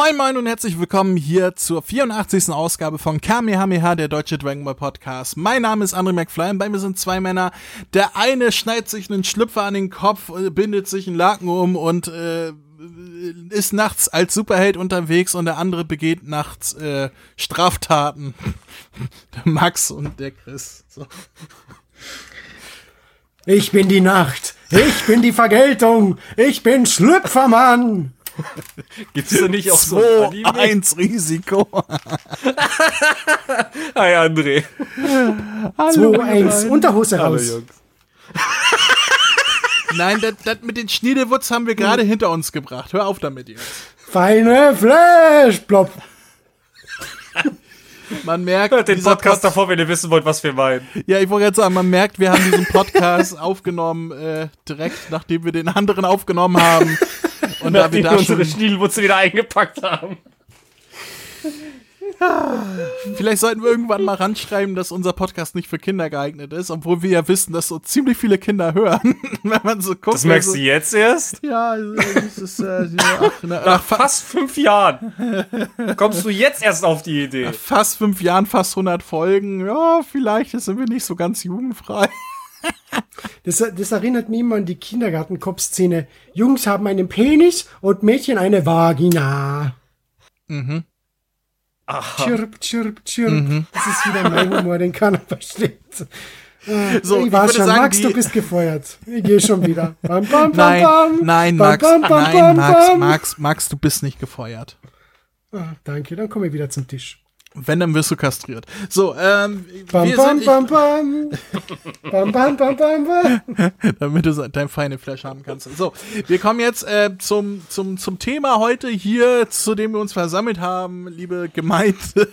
Moin Moin und herzlich willkommen hier zur 84. Ausgabe von Kamehameha, der deutsche Dragon Ball Podcast. Mein Name ist André McFly und bei mir sind zwei Männer. Der eine schneidet sich einen Schlüpfer an den Kopf, äh, bindet sich einen Laken um und äh, ist nachts als Superheld unterwegs und der andere begeht nachts äh, Straftaten. der Max und der Chris. So. Ich bin die Nacht. Ich bin die Vergeltung. Ich bin Schlüpfermann. Gibt es da nicht auch so ein 1 Risiko? Hi André. 2-1 Unterhose raus. Nein, das, das mit den Schniedelwutz haben wir gerade hinter uns gebracht. Hör auf damit jetzt. Feine Flash, plopp. Man merkt. Hört den Podcast Pod davor, wenn ihr wissen wollt, was wir meinen. Ja, ich wollte jetzt sagen, man merkt, wir haben diesen Podcast aufgenommen, äh, direkt nachdem wir den anderen aufgenommen haben. Und da wir unsere Schniedelwurzel wieder eingepackt haben. Vielleicht sollten wir irgendwann mal ranschreiben, dass unser Podcast nicht für Kinder geeignet ist, obwohl wir ja wissen, dass so ziemlich viele Kinder hören. Wenn man so guckt. Das merkst also, du jetzt erst? Ja, das ist äh, ach, na, nach fast fünf Jahren kommst du jetzt erst auf die Idee. Nach fast fünf Jahren, fast 100 Folgen. Ja, vielleicht sind wir nicht so ganz jugendfrei. Das, das erinnert mich immer an die Kindergartenkopfszene. Jungs haben einen Penis und Mädchen eine Vagina. Mhm. Aha. Chirp, chirp, chirp. Mhm. Das ist wieder mein Humor, den keiner versteht. So, ich war ich schon, sagen, Max, du bist gefeuert. Ich gehe schon wieder. Bam, bam, bam, nein, bam. nein, Max, bam, bam, nein, Max, Max, Max, du bist nicht gefeuert. Ah, danke, dann komme ich wieder zum Tisch. Wenn, dann wirst du kastriert. So, ähm, bam, bam, bam, bam. bam, bam, bam, bam, bam. Damit du dein feine Flash haben kannst. So, wir kommen jetzt äh, zum, zum, zum Thema heute hier, zu dem wir uns versammelt haben, liebe Gemeinde.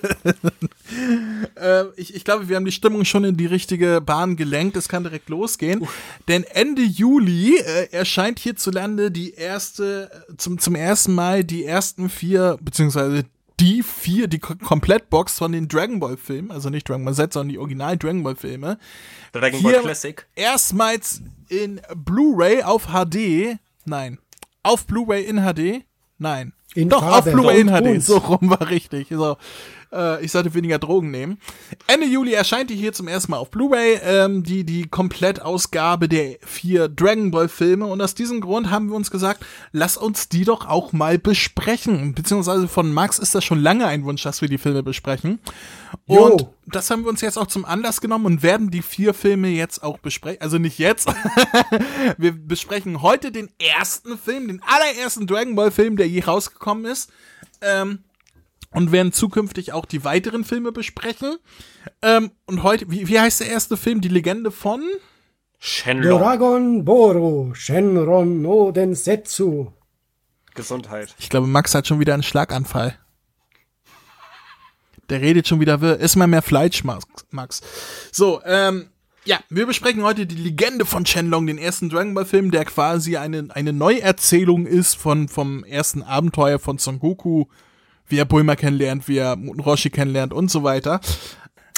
äh, ich, ich glaube, wir haben die Stimmung schon in die richtige Bahn gelenkt. Es kann direkt losgehen. Uh. Denn Ende Juli äh, erscheint hierzulande die erste, zum, zum ersten Mal die ersten vier, beziehungsweise die vier, die Komplettbox von den Dragon Ball Filmen, also nicht Dragon Ball Z, sondern die Original Dragon Ball Filme. Dragon Ball Classic. Erstmals in Blu-ray auf HD. Nein. Auf Blu-ray in HD? Nein. In Doch, Farbe. auf Blu-ray in HD. So rum war richtig. So. Äh, ich sollte weniger Drogen nehmen. Ende Juli erscheint die hier zum ersten Mal auf Blu-ray, ähm, die, die Komplettausgabe der vier Dragon Ball Filme. Und aus diesem Grund haben wir uns gesagt, lass uns die doch auch mal besprechen. Beziehungsweise von Max ist das schon lange ein Wunsch, dass wir die Filme besprechen. Und jo. das haben wir uns jetzt auch zum Anlass genommen und werden die vier Filme jetzt auch besprechen. Also nicht jetzt. wir besprechen heute den ersten Film, den allerersten Dragon Ball Film, der je rausgekommen ist. Ähm, und werden zukünftig auch die weiteren Filme besprechen. Ähm, und heute, wie, wie heißt der erste Film? Die Legende von Shenlong. Dragon Boro, Shenron no Densetsu. Gesundheit. Ich glaube, Max hat schon wieder einen Schlaganfall. Der redet schon wieder, ist mal mehr Fleisch, Max. So, ähm, ja, wir besprechen heute die Legende von Shenlong, den ersten Dragon Ball Film, der quasi eine, eine Neuerzählung ist von, vom ersten Abenteuer von Son Goku wie er Bulma kennenlernt, wie er Roshi kennenlernt und so weiter.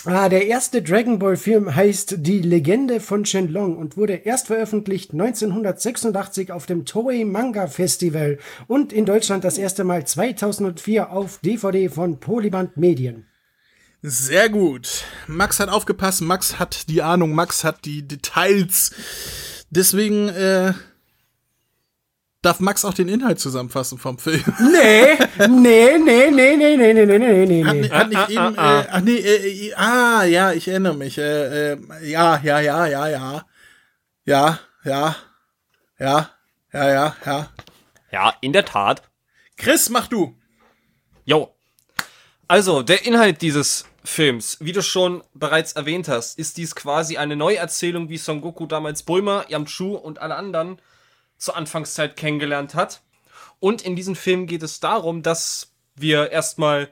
Ah, der erste Dragon Ball Film heißt Die Legende von Shenlong und wurde erst veröffentlicht 1986 auf dem Toei Manga Festival und in Deutschland das erste Mal 2004 auf DVD von Polyband Medien. Sehr gut. Max hat aufgepasst, Max hat die Ahnung, Max hat die Details. Deswegen äh, Darf Max auch den Inhalt zusammenfassen vom Film? Nee, nee, nee, nee, nee, nee, nee, nee, nee, nee. Hat, hat nicht ah, eben, ah, äh, ach nee, äh, ah, ja, ich erinnere mich, äh, äh, ja, ja, ja, ja, ja, ja, ja, ja, ja, ja, ja. Ja, in der Tat. Chris, mach du. Jo. Also, der Inhalt dieses Films, wie du schon bereits erwähnt hast, ist dies quasi eine Neuerzählung, wie Son Goku damals Bulma, Yamchu und alle anderen zur Anfangszeit kennengelernt hat. Und in diesem Film geht es darum, dass wir erstmal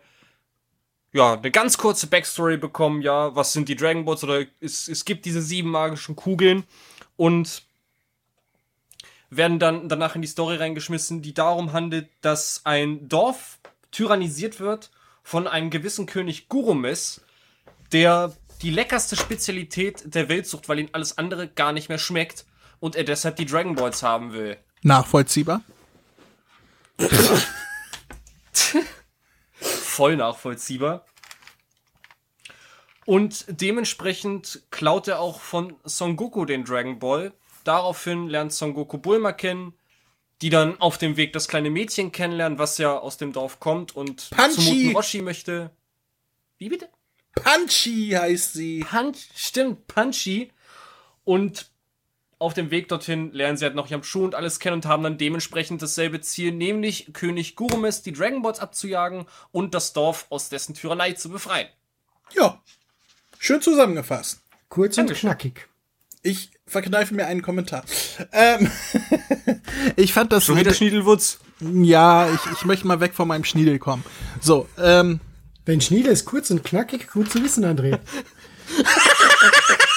ja, eine ganz kurze Backstory bekommen, ja, was sind die Dragon Balls oder es, es gibt diese sieben magischen Kugeln und werden dann danach in die Story reingeschmissen, die darum handelt, dass ein Dorf tyrannisiert wird von einem gewissen König Gurumes, der die leckerste Spezialität der Welt sucht, weil ihm alles andere gar nicht mehr schmeckt und er deshalb die Dragon Balls haben will. Nachvollziehbar. voll nachvollziehbar. Und dementsprechend klaut er auch von Son Goku den Dragon Ball. Daraufhin lernt Son Goku Bulma kennen, die dann auf dem Weg das kleine Mädchen kennenlernen, was ja aus dem Dorf kommt und Punchy. zu Muten Roshi möchte. Wie bitte? Punchy heißt sie. Punch, stimmt, Punchy. Und auf dem Weg dorthin lernen sie halt noch Yamchu und alles kennen und haben dann dementsprechend dasselbe Ziel, nämlich König Gurumes die Dragon Balls abzujagen und das Dorf aus dessen Tyrannei zu befreien. Ja, schön zusammengefasst. Kurz und knackig. Ich verkneife mir einen Kommentar. Ähm, ich fand das. Schon wieder Schniedelwutz. Ja, ich, ich möchte mal weg von meinem Schniedel kommen. So, ähm. Wenn Schniedel ist kurz und knackig, gut zu wissen, André.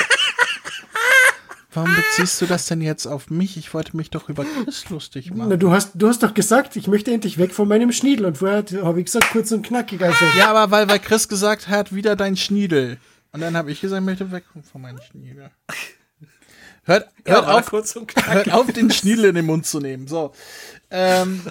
Warum beziehst du das denn jetzt auf mich? Ich wollte mich doch über Chris lustig machen. Na, du hast, du hast doch gesagt, ich möchte endlich weg von meinem Schniedel. Und vorher habe ich gesagt, kurz und knackig. Also. Ja, aber weil, weil Chris gesagt hat, wieder dein Schniedel. Und dann habe ich gesagt, ich möchte weg von meinem Schniedel. Hört, hört, ja, auf, hört auf, den Schniedel in den Mund zu nehmen. So. Ähm,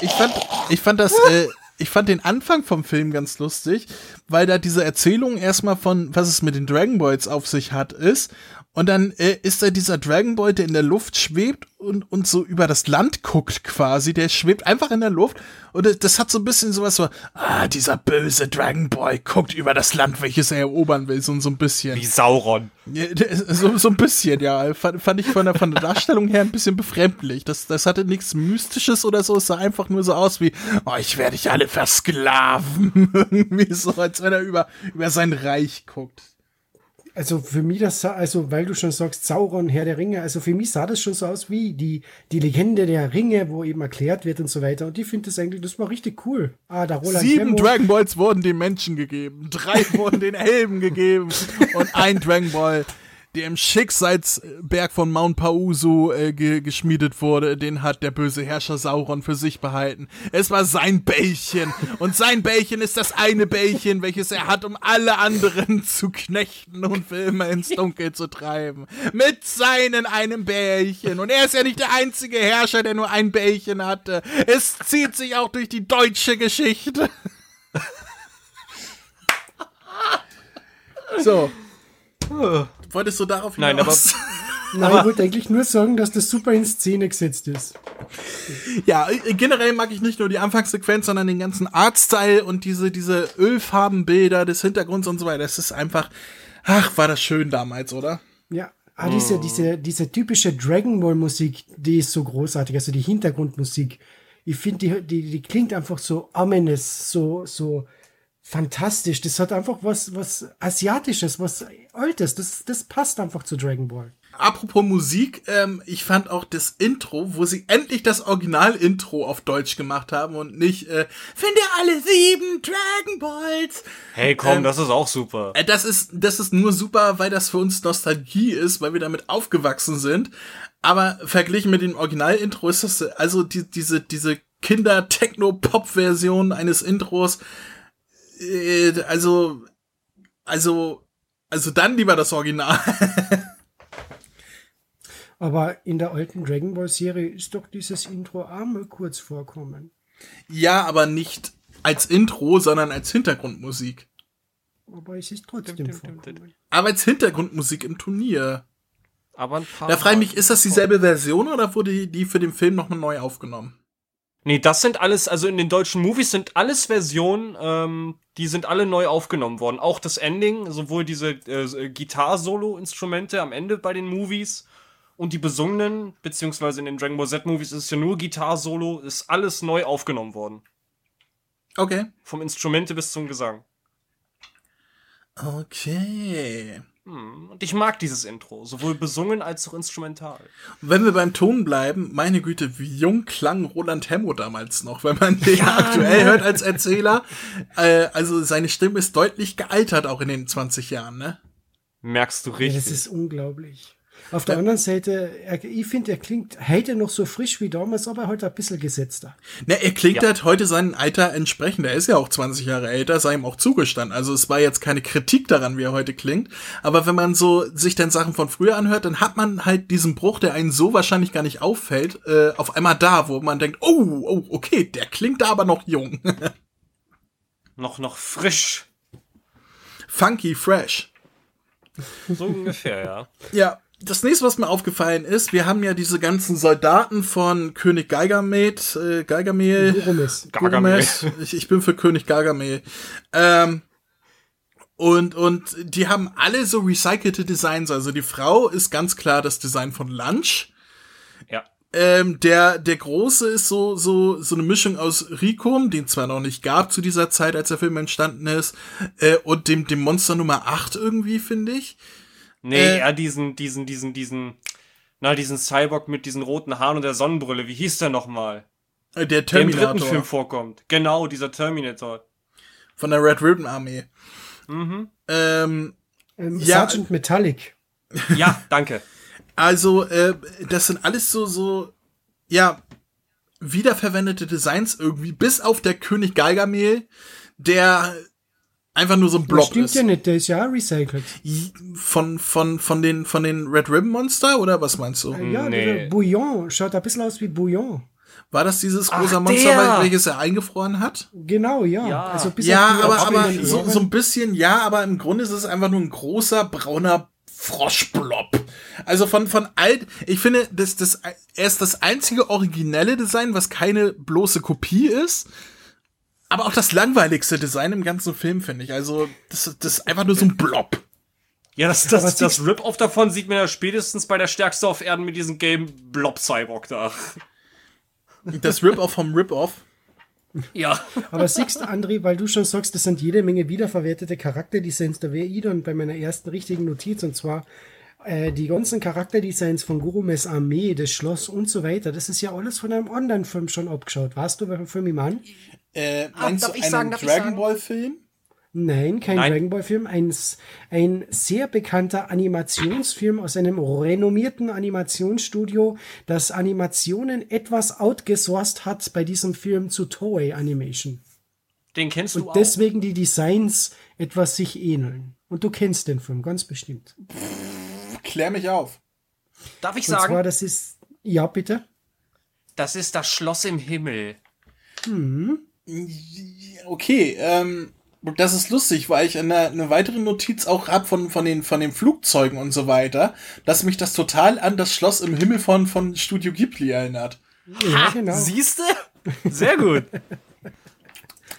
ich, fand, ich fand das. Äh, ich fand den Anfang vom Film ganz lustig, weil da diese Erzählung erstmal von, was es mit den Dragon Balls auf sich hat, ist. Und dann äh, ist da dieser Dragon Ball, der in der Luft schwebt und, und so über das Land guckt quasi. Der schwebt einfach in der Luft. Und das, hat so ein bisschen sowas so, ah, dieser böse Dragon Ball guckt über das Land, welches er erobern will. So, so ein bisschen. Wie Sauron. So, so ein bisschen, ja. Fand, fand ich von der, von der Darstellung her ein bisschen befremdlich. Das, das hatte nichts Mystisches oder so. Es sah einfach nur so aus wie, oh, ich werde dich alle versklaven. Irgendwie so, als wenn er über, über sein Reich guckt. Also für mich das sah, also weil du schon sagst, Sauron, Herr der Ringe, also für mich sah das schon so aus wie die, die Legende der Ringe, wo eben erklärt wird und so weiter. Und ich finde das eigentlich, das war richtig cool. Ah, da Roland Sieben Tempo. Dragon Balls wurden den Menschen gegeben, drei wurden den Elben gegeben und ein Dragon Ball der im Schicksalsberg von Mount Pausu äh, ge geschmiedet wurde, den hat der böse Herrscher Sauron für sich behalten. Es war sein Bällchen. Und sein Bällchen ist das eine Bällchen, welches er hat, um alle anderen zu knechten und für immer ins Dunkel zu treiben. Mit seinen einem Bällchen. Und er ist ja nicht der einzige Herrscher, der nur ein Bällchen hatte. Es zieht sich auch durch die deutsche Geschichte. so. Wolltest du darauf hinaus? Nein, aber. Nein, ich wollte eigentlich nur sagen, dass das super in Szene gesetzt ist. Ja, generell mag ich nicht nur die Anfangssequenz, sondern den ganzen Artstyle und diese, diese Ölfarbenbilder des Hintergrunds und so weiter. Das ist einfach, ach, war das schön damals, oder? Ja. Ah, diese, oh. diese, diese typische Dragon Ball Musik, die ist so großartig, also die Hintergrundmusik. Ich finde, die, die, die klingt einfach so ominous, so, so, fantastisch. Das hat einfach was, was Asiatisches, was Altes. Das, das passt einfach zu Dragon Ball. Apropos Musik, ähm, ich fand auch das Intro, wo sie endlich das Original-Intro auf Deutsch gemacht haben und nicht äh, Finde alle sieben Dragon Balls. Hey, komm, ähm, das ist auch super. Äh, das ist das ist nur super, weil das für uns Nostalgie ist, weil wir damit aufgewachsen sind. Aber verglichen mit dem Original-Intro ist das also die, diese diese Kinder-Techno-Pop-Version eines Intros äh, also, also, also dann lieber das Original. Aber in der alten Dragon Ball Serie ist doch dieses Intro einmal kurz vorkommen. Ja, aber nicht als Intro, sondern als Hintergrundmusik. Aber es ist trotzdem vorkommen. Aber als Hintergrundmusik im Turnier. Aber ein paar da frage ich mich, ist das dieselbe Version oder wurde die für den Film nochmal neu aufgenommen? Nee, das sind alles, also in den deutschen Movies sind alles Versionen, ähm, die sind alle neu aufgenommen worden. Auch das Ending, sowohl diese äh, Gitar-Solo-Instrumente am Ende bei den Movies und die besungenen, beziehungsweise in den Dragon Ball Z-Movies ist es ja nur Gitar-Solo, ist alles neu aufgenommen worden. Okay. Vom Instrumente bis zum Gesang. Okay. Hm, und ich mag dieses Intro, sowohl besungen als auch instrumental. Wenn wir beim Ton bleiben, meine Güte, wie jung klang Roland Hemmo damals noch, wenn man den ja, aktuell ne? hört als Erzähler. Äh, also seine Stimme ist deutlich gealtert, auch in den 20 Jahren, ne? Merkst du richtig. Ja, das ist unglaublich. Auf der anderen Seite, er, ich finde, er klingt heute noch so frisch wie damals, aber heute ein bisschen gesetzter. Ne, er klingt ja. halt heute seinem Alter entsprechend. Er ist ja auch 20 Jahre älter, sei ihm auch zugestanden. Also es war jetzt keine Kritik daran, wie er heute klingt. Aber wenn man so sich dann Sachen von früher anhört, dann hat man halt diesen Bruch, der einen so wahrscheinlich gar nicht auffällt, äh, auf einmal da, wo man denkt, oh, oh, okay, der klingt da aber noch jung. Noch, noch frisch. Funky fresh. So ungefähr, ja. Ja, das nächste, was mir aufgefallen ist, wir haben ja diese ganzen Soldaten von König Geigermet, äh, Geigermehl. Goromes. Ich, ich bin für König Gargamel. Ähm, und, und die haben alle so recycelte Designs. Also die Frau ist ganz klar das Design von Lunch. Ja. Ähm, der, der Große ist so, so, so eine Mischung aus Ricum, den zwar noch nicht gab zu dieser Zeit, als der Film entstanden ist, äh, und dem, dem Monster Nummer 8 irgendwie, finde ich. Nee, äh, eher diesen, diesen, diesen, diesen, na, diesen Cyborg mit diesen roten Haaren und der Sonnenbrille. Wie hieß der nochmal? Äh, der Terminator. Der im dritten Film vorkommt. Genau, dieser Terminator. Von der Red Ribbon Armee. Mhm. Ähm, ähm, ja, Sergeant Metallic. Ja, danke. Also, äh, das sind alles so, so, ja, wiederverwendete Designs irgendwie, bis auf der König Geigermehl, der einfach nur so ein Block das stimmt ist. ja nicht, der ist ja recycelt. Von, von, von den, von den Red Ribbon Monster, oder was meinst du? Äh, ja, nee. Bouillon, schaut ein bisschen aus wie Bouillon. War das dieses rosa Monster, der. welches er eingefroren hat? Genau, ja. Ja, also ja aber, aber so, so ein bisschen, ja, aber im Grunde ist es einfach nur ein großer brauner Froschblob. Also von, von alt, ich finde, das, das, er ist das einzige originelle Design, was keine bloße Kopie ist. Aber auch das langweiligste Design im ganzen Film, finde ich. Also, das, das ist einfach nur so ein Blob. Ja, das, das, das Rip-Off davon sieht man ja spätestens bei der Stärkste auf Erden mit diesem Game Blob-Cyborg da. Das Rip-Off vom Rip-Off. Ja. Aber siehst, André, weil du schon sagst, das sind jede Menge wiederverwertete Charakterdesigns, da wäre ich dann bei meiner ersten richtigen Notiz und zwar äh, die ganzen Charakterdesigns von Gurumes Armee, das Schloss und so weiter, das ist ja alles von einem Online-Film schon abgeschaut. Warst du, welchen Film ich meine? Äh, meinst ah, du einen sagen, Dragon Ball Film? Nein, kein Nein. Dragon Ball Film, ein, ein sehr bekannter Animationsfilm aus einem renommierten Animationsstudio, das Animationen etwas outgesourced hat bei diesem Film zu Toei Animation. Den kennst du Und auch. deswegen die Designs etwas sich ähneln. Und du kennst den Film ganz bestimmt. Pff, klär mich auf. Darf ich sagen? Und zwar, das ist, ja, bitte. Das ist das Schloss im Himmel. Hm. Okay, ähm, das ist lustig, weil ich eine, eine weitere Notiz auch hab von, von, den, von den Flugzeugen und so weiter, dass mich das total an das Schloss im Himmel von, von Studio Ghibli erinnert. Ja, genau. Siehste? Sehr gut.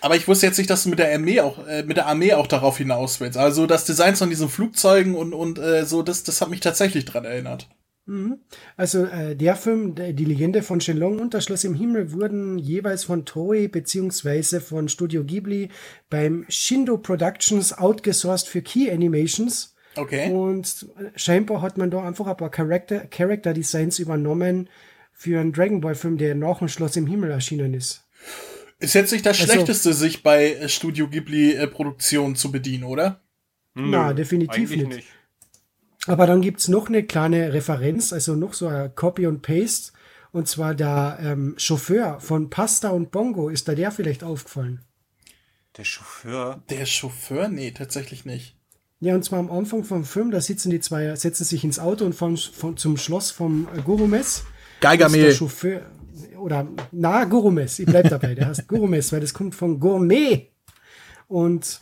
Aber ich wusste jetzt nicht, dass du mit der Armee auch, äh, mit der Armee auch darauf hinaus willst. Also das Design von diesen Flugzeugen und, und äh, so, das, das hat mich tatsächlich dran erinnert. Mhm. Also äh, der Film, die Legende von Shenlong und das Schloss im Himmel wurden jeweils von Toei beziehungsweise von Studio Ghibli beim Shindo Productions outgesourced für Key Animations. Okay. Und scheinbar hat man da einfach ein paar Character, Character Designs übernommen für einen Dragon Ball Film, der nach dem Schloss im Himmel erschienen ist. Ist jetzt nicht das also, Schlechteste, sich bei Studio Ghibli äh, Produktionen zu bedienen, oder? Na, definitiv nicht. nicht. Aber dann gibt's noch eine kleine Referenz, also noch so ein Copy und Paste. Und zwar der ähm, Chauffeur von Pasta und Bongo. Ist da der vielleicht aufgefallen? Der Chauffeur? Der Chauffeur? Nee, tatsächlich nicht. Ja, und zwar am Anfang vom Film, da sitzen die zwei, setzen sich ins Auto und fahren von, zum Schloss vom Gurumes. Geigermehl. Der Chauffeur, oder, na, Gurumes, ich bleib dabei, der heißt Gurumes, weil das kommt von Gourmet. Und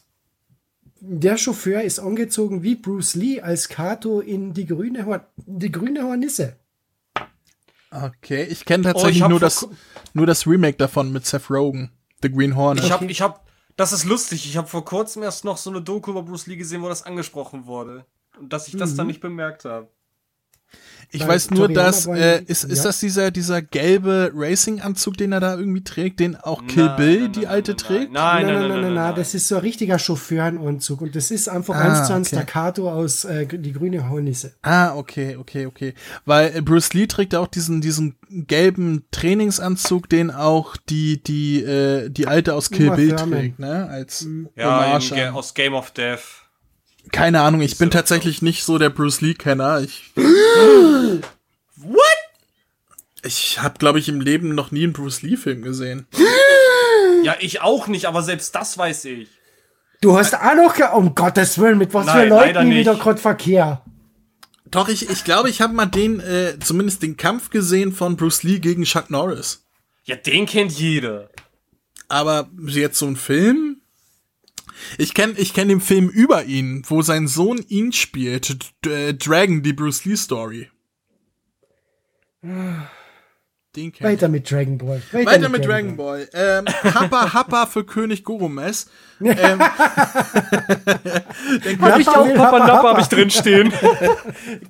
der Chauffeur ist angezogen wie Bruce Lee als Kato in die grüne, Hor die grüne Hornisse. Okay, ich kenne tatsächlich oh, nur, das, nur das Remake davon mit Seth Rogen, The Green Hornet. Ich habe, ich hab, das ist lustig, ich habe vor kurzem erst noch so eine Doku über Bruce Lee gesehen, wo das angesprochen wurde. Und dass ich das mhm. dann nicht bemerkt habe. Ich Weil weiß nur, dass äh, ist, ist ja. das dieser dieser gelbe Racing-Anzug, den er da irgendwie trägt, den auch Kill nein, Bill, nein, die nein, alte, trägt? Nein nein nein, nein, nein, das ist so ein richtiger Chauffeurenanzug und das ist einfach ah, eins zu eins okay. Staccato aus äh, die grüne Hornisse. Ah, okay, okay, okay. Weil äh, Bruce Lee trägt auch diesen diesen gelben Trainingsanzug, den auch die die äh, die alte aus Kill Uma Bill Thurman. trägt, ne? Als mhm. ja, in, aus Game of Death. Keine Ahnung, ich bin tatsächlich nicht so der Bruce Lee-Kenner. Ich. What? Ich habe, glaube ich, im Leben noch nie einen Bruce Lee-Film gesehen. Ja, ich auch nicht, aber selbst das weiß ich. Du hast auch noch, um Gottes Willen, mit was Nein, für Leuten wieder gerade Verkehr. Doch, ich, ich glaube, ich habe mal den, äh, zumindest den Kampf gesehen von Bruce Lee gegen Chuck Norris. Ja, den kennt jeder. Aber jetzt so ein Film? Ich kenne ich kenn den Film über ihn, wo sein Sohn ihn spielt. D Dragon, die Bruce Lee Story. Den Weiter mit Dragon Ball. Weiter, Weiter mit, mit, Dragon, Dragon Ball. Ball. Ähm, Happa Happa für König Goromes. ähm, hab ich auch Papa Nappa habe ich drin stehen.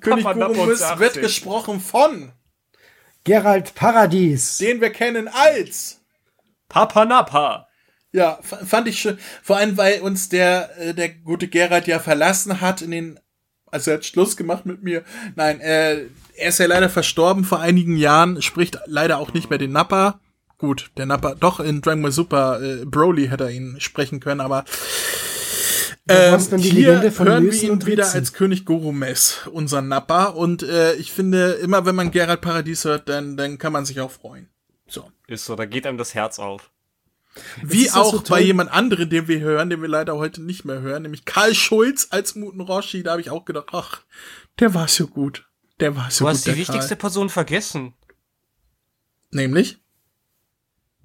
König Goromes wird gesprochen von Gerald Paradies. Den wir kennen als Papa Nappa. Ja, fand ich schön. Vor allem, weil uns der, äh, der gute Gerald ja verlassen hat in den, also er hat Schluss gemacht mit mir. Nein, äh, er ist ja leider verstorben vor einigen Jahren, spricht leider auch nicht mehr den Nappa. Gut, der Nappa, doch in Dragon Ball Super, äh, Broly hätte er ihn sprechen können, aber ähm, hier hören wir ihn wieder als König Goromes, unser Nappa. Und äh, ich finde, immer wenn man Gerald Paradies hört, dann, dann kann man sich auch freuen. So. Ist so, da geht einem das Herz auf. Wie auch so bei jemand anderem, den wir hören, den wir leider heute nicht mehr hören, nämlich Karl Schulz als Muten Roshi. Da habe ich auch gedacht, ach, der war so gut. Der war so du gut. Du hast die wichtigste Karl. Person vergessen. Nämlich?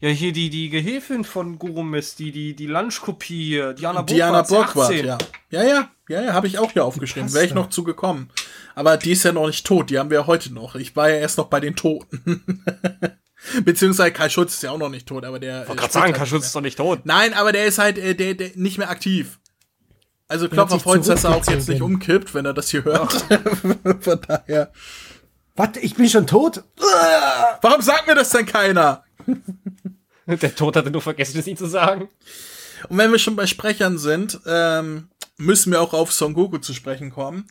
Ja, hier die, die Gehilfin von Gurumis, die, die, die Lunchkopie, Diana Burkhardt. Diana Burkhardt, ja. Ja, ja, ja, ja, habe ich auch hier aufgeschrieben. Wäre ich noch zugekommen. Aber die ist ja noch nicht tot, die haben wir ja heute noch. Ich war ja erst noch bei den Toten. Beziehungsweise Kai Schulz ist ja auch noch nicht tot, aber der. Ich wollte gerade sagen, halt Kai Schulz ist doch nicht tot. Nein, aber der ist halt äh, der, der nicht mehr aktiv. Also Klopfer freut dass er auch jetzt nicht umkippt, wenn er das hier hört. Von daher. Warte, ich bin schon tot? Warum sagt mir das denn keiner? Der Tod hatte nur vergessen, es ihm zu sagen. Und wenn wir schon bei Sprechern sind, ähm, müssen wir auch auf Son Goku zu sprechen kommen.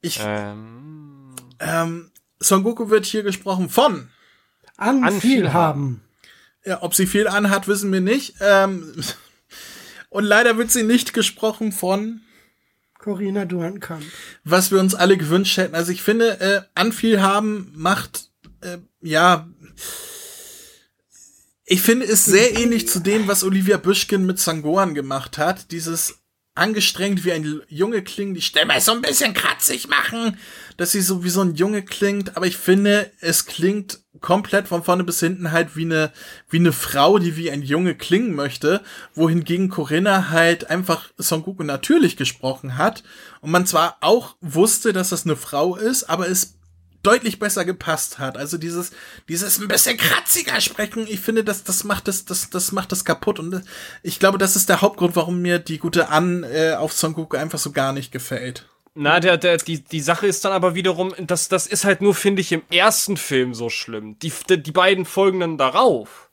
Ich, ähm. Ähm, Son Goku wird hier gesprochen von an, an viel haben. Ja, ob sie viel anhat, wissen wir nicht. Ähm, und leider wird sie nicht gesprochen von Corinna Duankamp. Was wir uns alle gewünscht hätten. Also ich finde, äh, an viel haben macht, äh, ja, ich finde es sehr ähnlich zu dem, was Olivia Büschkin mit Sangoan gemacht hat. Dieses angestrengt wie ein Junge klingen, die Stimme so ein bisschen kratzig machen, dass sie so wie so ein Junge klingt, aber ich finde, es klingt komplett von vorne bis hinten halt wie eine, wie eine Frau, die wie ein Junge klingen möchte, wohingegen Corinna halt einfach Son Goku natürlich gesprochen hat. Und man zwar auch wusste, dass das eine Frau ist, aber es deutlich besser gepasst hat. Also dieses, dieses ein bisschen kratziger Sprechen, ich finde, das, das macht das, das, das macht das kaputt. Und ich glaube, das ist der Hauptgrund, warum mir die gute An äh, auf Son Goku einfach so gar nicht gefällt. Na, der, der, die, die Sache ist dann aber wiederum, das, das ist halt nur, finde ich, im ersten Film so schlimm. Die, die beiden folgenden darauf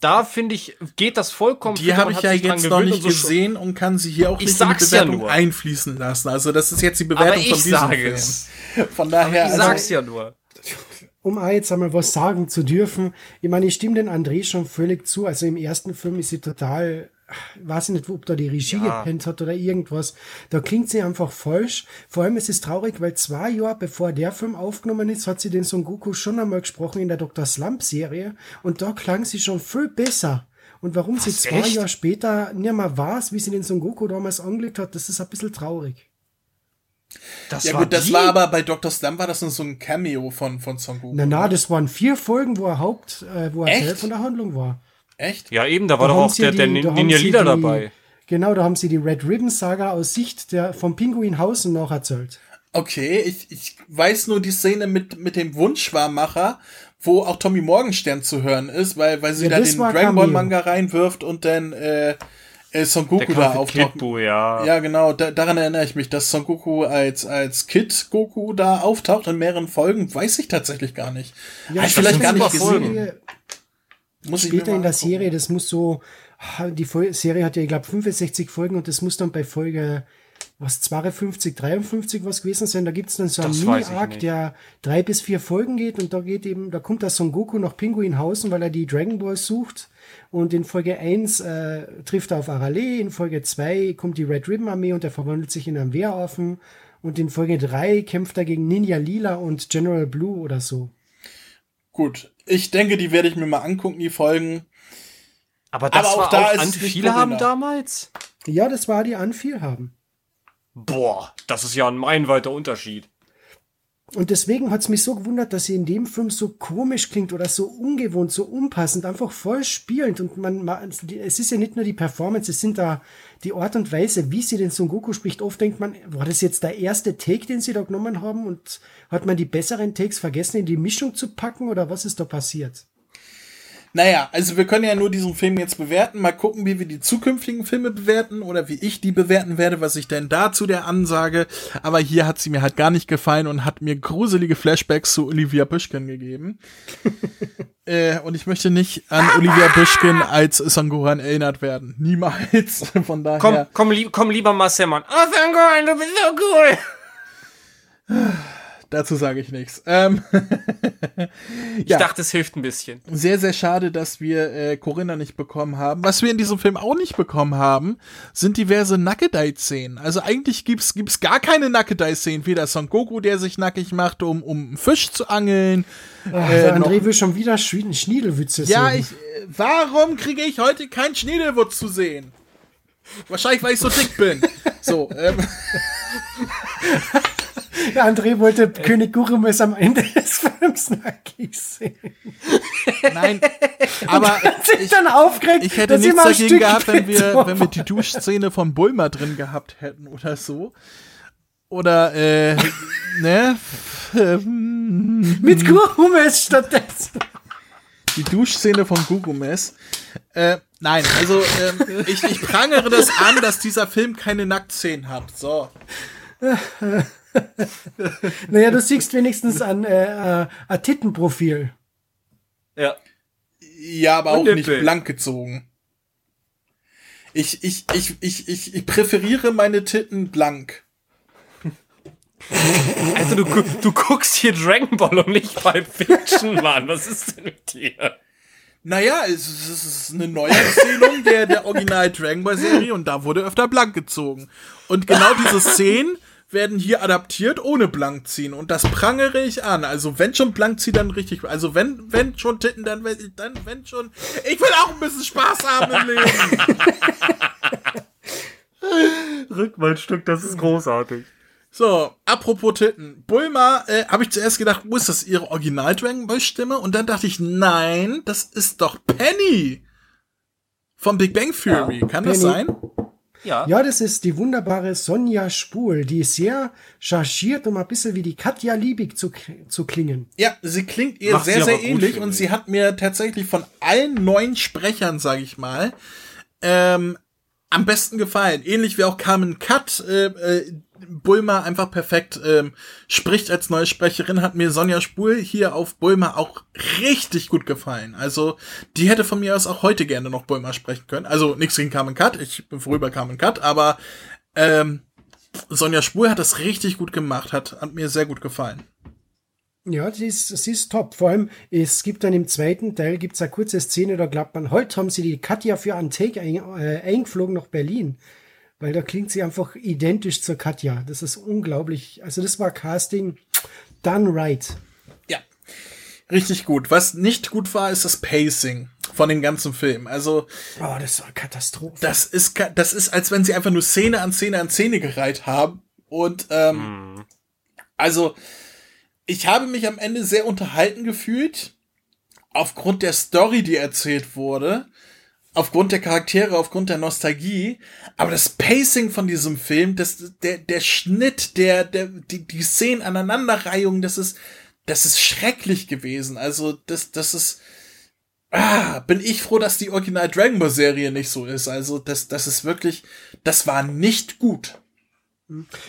da finde ich, geht das vollkommen. Die habe ich ja jetzt noch nicht so gesehen und kann sie hier auch ich nicht in die Bewertung ja einfließen lassen. Also das ist jetzt die Bewertung von diesem Film. Es. Von daher. Aber ich sag's also, ja nur. Um auch jetzt einmal was sagen zu dürfen. Ich meine, ich stimme den André schon völlig zu. Also im ersten Film ist sie total weiß ich nicht, ob da die Regie ja. gepennt hat oder irgendwas. Da klingt sie einfach falsch. Vor allem ist es traurig, weil zwei Jahre bevor der Film aufgenommen ist, hat sie den Son Goku schon einmal gesprochen in der Dr. Slump Serie und da klang sie schon viel besser. Und warum Was, sie zwei echt? Jahre später nicht mehr weiß, wie sie den Son Goku damals angelegt hat, das ist ein bisschen traurig. Das ja gut, das die? war aber bei Dr. Slump war das nur so ein Cameo von, von Son Goku. Na, na, das waren vier Folgen, wo er Haupt, äh, wo er Teil von der Handlung war. Echt? Ja, eben, da war da doch auch der, die, der Ninja Leader dabei. Genau, da haben sie die Red Ribbon Saga aus Sicht der, vom Pinguinhausen noch erzählt. Okay, ich, ich weiß nur die Szene mit, mit dem Wunschwarmacher, wo auch Tommy Morgenstern zu hören ist, weil, weil sie ja, da den Dragon Ball Manga reinwirft und dann äh, äh, Son Goku da auftaucht. Kid ja. ja, genau, da, daran erinnere ich mich, dass Son Goku als, als Kid Goku da auftaucht in mehreren Folgen, weiß ich tatsächlich gar nicht. Ja, ich vielleicht gar nicht gesehen. Muss Später in der Serie, das muss so, die Serie hat ja, ich glaube, 65 Folgen und das muss dann bei Folge, was, 52, 53 was gewesen sein. Da gibt's dann so einen Mini-Arc, der drei bis vier Folgen geht und da geht eben, da kommt da Son Goku nach Pinguinhausen, weil er die Dragon Balls sucht. Und in Folge 1 äh, trifft er auf Arale, in Folge 2 kommt die Red Ribbon Armee und er verwandelt sich in einen Wehraffen. Und in Folge 3 kämpft er gegen Ninja Lila und General Blue oder so. Gut, ich denke, die werde ich mir mal angucken, die Folgen. Aber das Aber auch war da auch Anviel haben damals? Ja, das war die Anviel haben. Boah, das ist ja ein meilenweiter Unterschied. Und deswegen hat es mich so gewundert, dass sie in dem Film so komisch klingt oder so ungewohnt, so unpassend, einfach voll spielend. Und man, man, es ist ja nicht nur die Performance, es sind da die Art und Weise, wie sie den Son Goku spricht. Oft denkt man, war das jetzt der erste Take, den sie da genommen haben? Und hat man die besseren Takes vergessen, in die Mischung zu packen oder was ist da passiert? Naja, also wir können ja nur diesen Film jetzt bewerten. Mal gucken, wie wir die zukünftigen Filme bewerten oder wie ich die bewerten werde, was ich denn dazu der Ansage. Aber hier hat sie mir halt gar nicht gefallen und hat mir gruselige Flashbacks zu Olivia Büschken gegeben. äh, und ich möchte nicht an Olivia Büschken als Sangoran erinnert werden. Niemals. Von daher. Komm, komm, lieb, komm lieber Marcel Mann. Oh, Sangoran, du bist so cool. Dazu sage ich nichts. Ähm ich ja. dachte, es hilft ein bisschen. Sehr, sehr schade, dass wir äh, Corinna nicht bekommen haben. Was wir in diesem Film auch nicht bekommen haben, sind diverse Nackedei-Szenen. Also eigentlich gibt's gibt's gar keine Nackedei-Szenen. Weder Son Goku, der sich nackig macht, um, um Fisch zu angeln. Ach, äh, André will schon wieder Schniedelwitze sehen. Ja, ich, äh, warum kriege ich heute keinen Schniedelwutz zu sehen? Wahrscheinlich, weil ich so dick bin. so, ähm. Der André wollte äh. König Gurumes am Ende des Films nackig sehen. Nein, aber sich ich, dann aufgeregt, ich hätte nichts dagegen gehabt, wenn wir, wenn wir die Duschszene von Bulma drin gehabt hätten oder so. Oder, äh, ne? Mit Gurumes stattdessen. Die Duschszene von Gugumes. Äh, nein, also ähm, ich, ich prangere das an, dass dieser Film keine Nacktszenen hat. So. naja, du siehst wenigstens ein, äh, ein Tittenprofil. Ja. Ja, aber auch nicht blank gezogen. Ich, ich, ich, ich, ich, ich präferiere meine Titten blank. Also du, du guckst hier Dragon Ball und nicht bei Fiction, Mann. Was ist denn mit dir? Naja, es, es ist eine Neuerzählung der, der Original Dragon Ball Serie und da wurde öfter blank gezogen. Und genau diese Szenen werden hier adaptiert ohne Blankziehen und das prangere ich an. Also wenn schon Blankziehen, dann richtig. Also wenn wenn schon Titten, dann wenn, dann wenn schon. Ich will auch ein bisschen Spaß haben im Leben. Rückwärtsstück, das ist großartig. So, apropos Titten. Bulma, äh, habe ich zuerst gedacht, wo ist das ihre Original Dragon Ball Stimme? Und dann dachte ich, nein, das ist doch Penny. Vom Big Bang Theory. Ja, Kann Penny. das sein? Ja. ja, das ist die wunderbare Sonja Spul, die ist sehr chargiert, um ein bisschen wie die Katja Liebig zu, zu klingen. Ja, sie klingt ihr Macht sehr, sehr ähnlich und sie hat mir tatsächlich von allen neuen Sprechern, sage ich mal, ähm, am besten gefallen. Ähnlich wie auch Carmen Cut, äh, äh, Bulma einfach perfekt ähm, spricht als neue Sprecherin, hat mir Sonja Spul hier auf Bulma auch richtig gut gefallen. Also, die hätte von mir aus auch heute gerne noch Bulma sprechen können. Also, nichts gegen Carmen Cut, ich bin froh über Carmen Cut, aber ähm, Sonja Spul hat das richtig gut gemacht, hat, hat mir sehr gut gefallen. Ja, sie ist, sie ist top. Vor allem, es gibt dann im zweiten Teil gibt's eine kurze Szene, da glaubt man, heute haben sie die Katja für Take ein, äh, eingeflogen nach Berlin weil da klingt sie einfach identisch zur Katja. Das ist unglaublich. Also das war Casting done right. Ja, richtig gut. Was nicht gut war, ist das Pacing von dem ganzen Film. Also oh, das war Katastrophe. Das ist das ist, als wenn sie einfach nur Szene an Szene an Szene gereiht haben und ähm, mm. also ich habe mich am Ende sehr unterhalten gefühlt aufgrund der Story, die erzählt wurde aufgrund der Charaktere, aufgrund der Nostalgie, aber das Pacing von diesem Film, das, der, der Schnitt, der, der, die, die Szenen Aneinanderreihung, das ist, das ist schrecklich gewesen. Also, das, das ist, ah, bin ich froh, dass die Original Dragon Ball Serie nicht so ist. Also, das, das ist wirklich, das war nicht gut.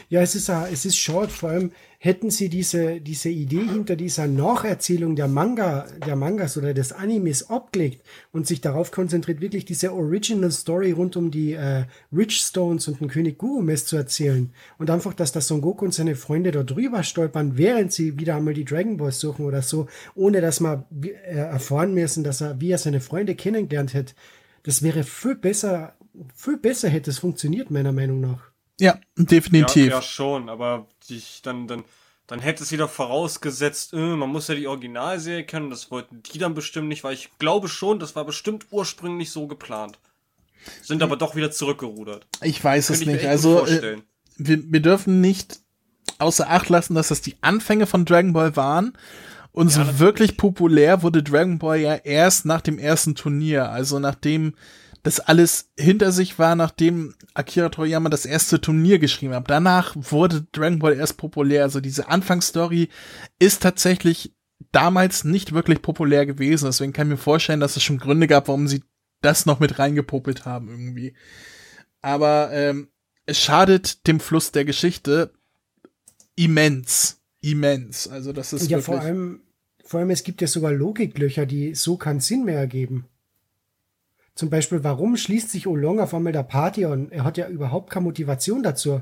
Ja, es ist, es ist short, vor allem, hätten sie diese, diese Idee hinter dieser Nacherzählung der Manga, der Mangas oder des Animes abgelegt und sich darauf konzentriert, wirklich diese Original Story rund um die äh, Richstones und den König Gurumes zu erzählen und einfach, dass das Son Goku und seine Freunde da drüber stolpern, während sie wieder einmal die Dragon Balls suchen oder so, ohne dass man äh, erfahren müssen, dass er, wie er seine Freunde kennengelernt hat. Das wäre viel besser, viel besser hätte es funktioniert, meiner Meinung nach. Ja, definitiv. Ja, ja schon, aber ich dann, dann, dann hätte es wieder vorausgesetzt, äh, man muss ja die Originalserie kennen, das wollten die dann bestimmt nicht, weil ich glaube schon, das war bestimmt ursprünglich so geplant. Sind aber doch wieder zurückgerudert. Ich weiß es nicht. Also äh, wir, wir dürfen nicht außer Acht lassen, dass das die Anfänge von Dragon Ball waren. Und ja, so wirklich populär wurde Dragon Ball ja erst nach dem ersten Turnier, also nachdem das alles hinter sich war, nachdem Akira Toriyama das erste Turnier geschrieben hat. Danach wurde Dragon Ball erst populär. Also diese Anfangsstory ist tatsächlich damals nicht wirklich populär gewesen. Deswegen kann ich mir vorstellen, dass es schon Gründe gab, warum sie das noch mit reingepopelt haben irgendwie. Aber ähm, es schadet dem Fluss der Geschichte immens. Immens. Also das ist. Ja, vor allem, vor allem, es gibt ja sogar Logiklöcher, die so keinen Sinn mehr ergeben. Zum Beispiel, warum schließt sich Olong auf einmal der Party und er hat ja überhaupt keine Motivation dazu.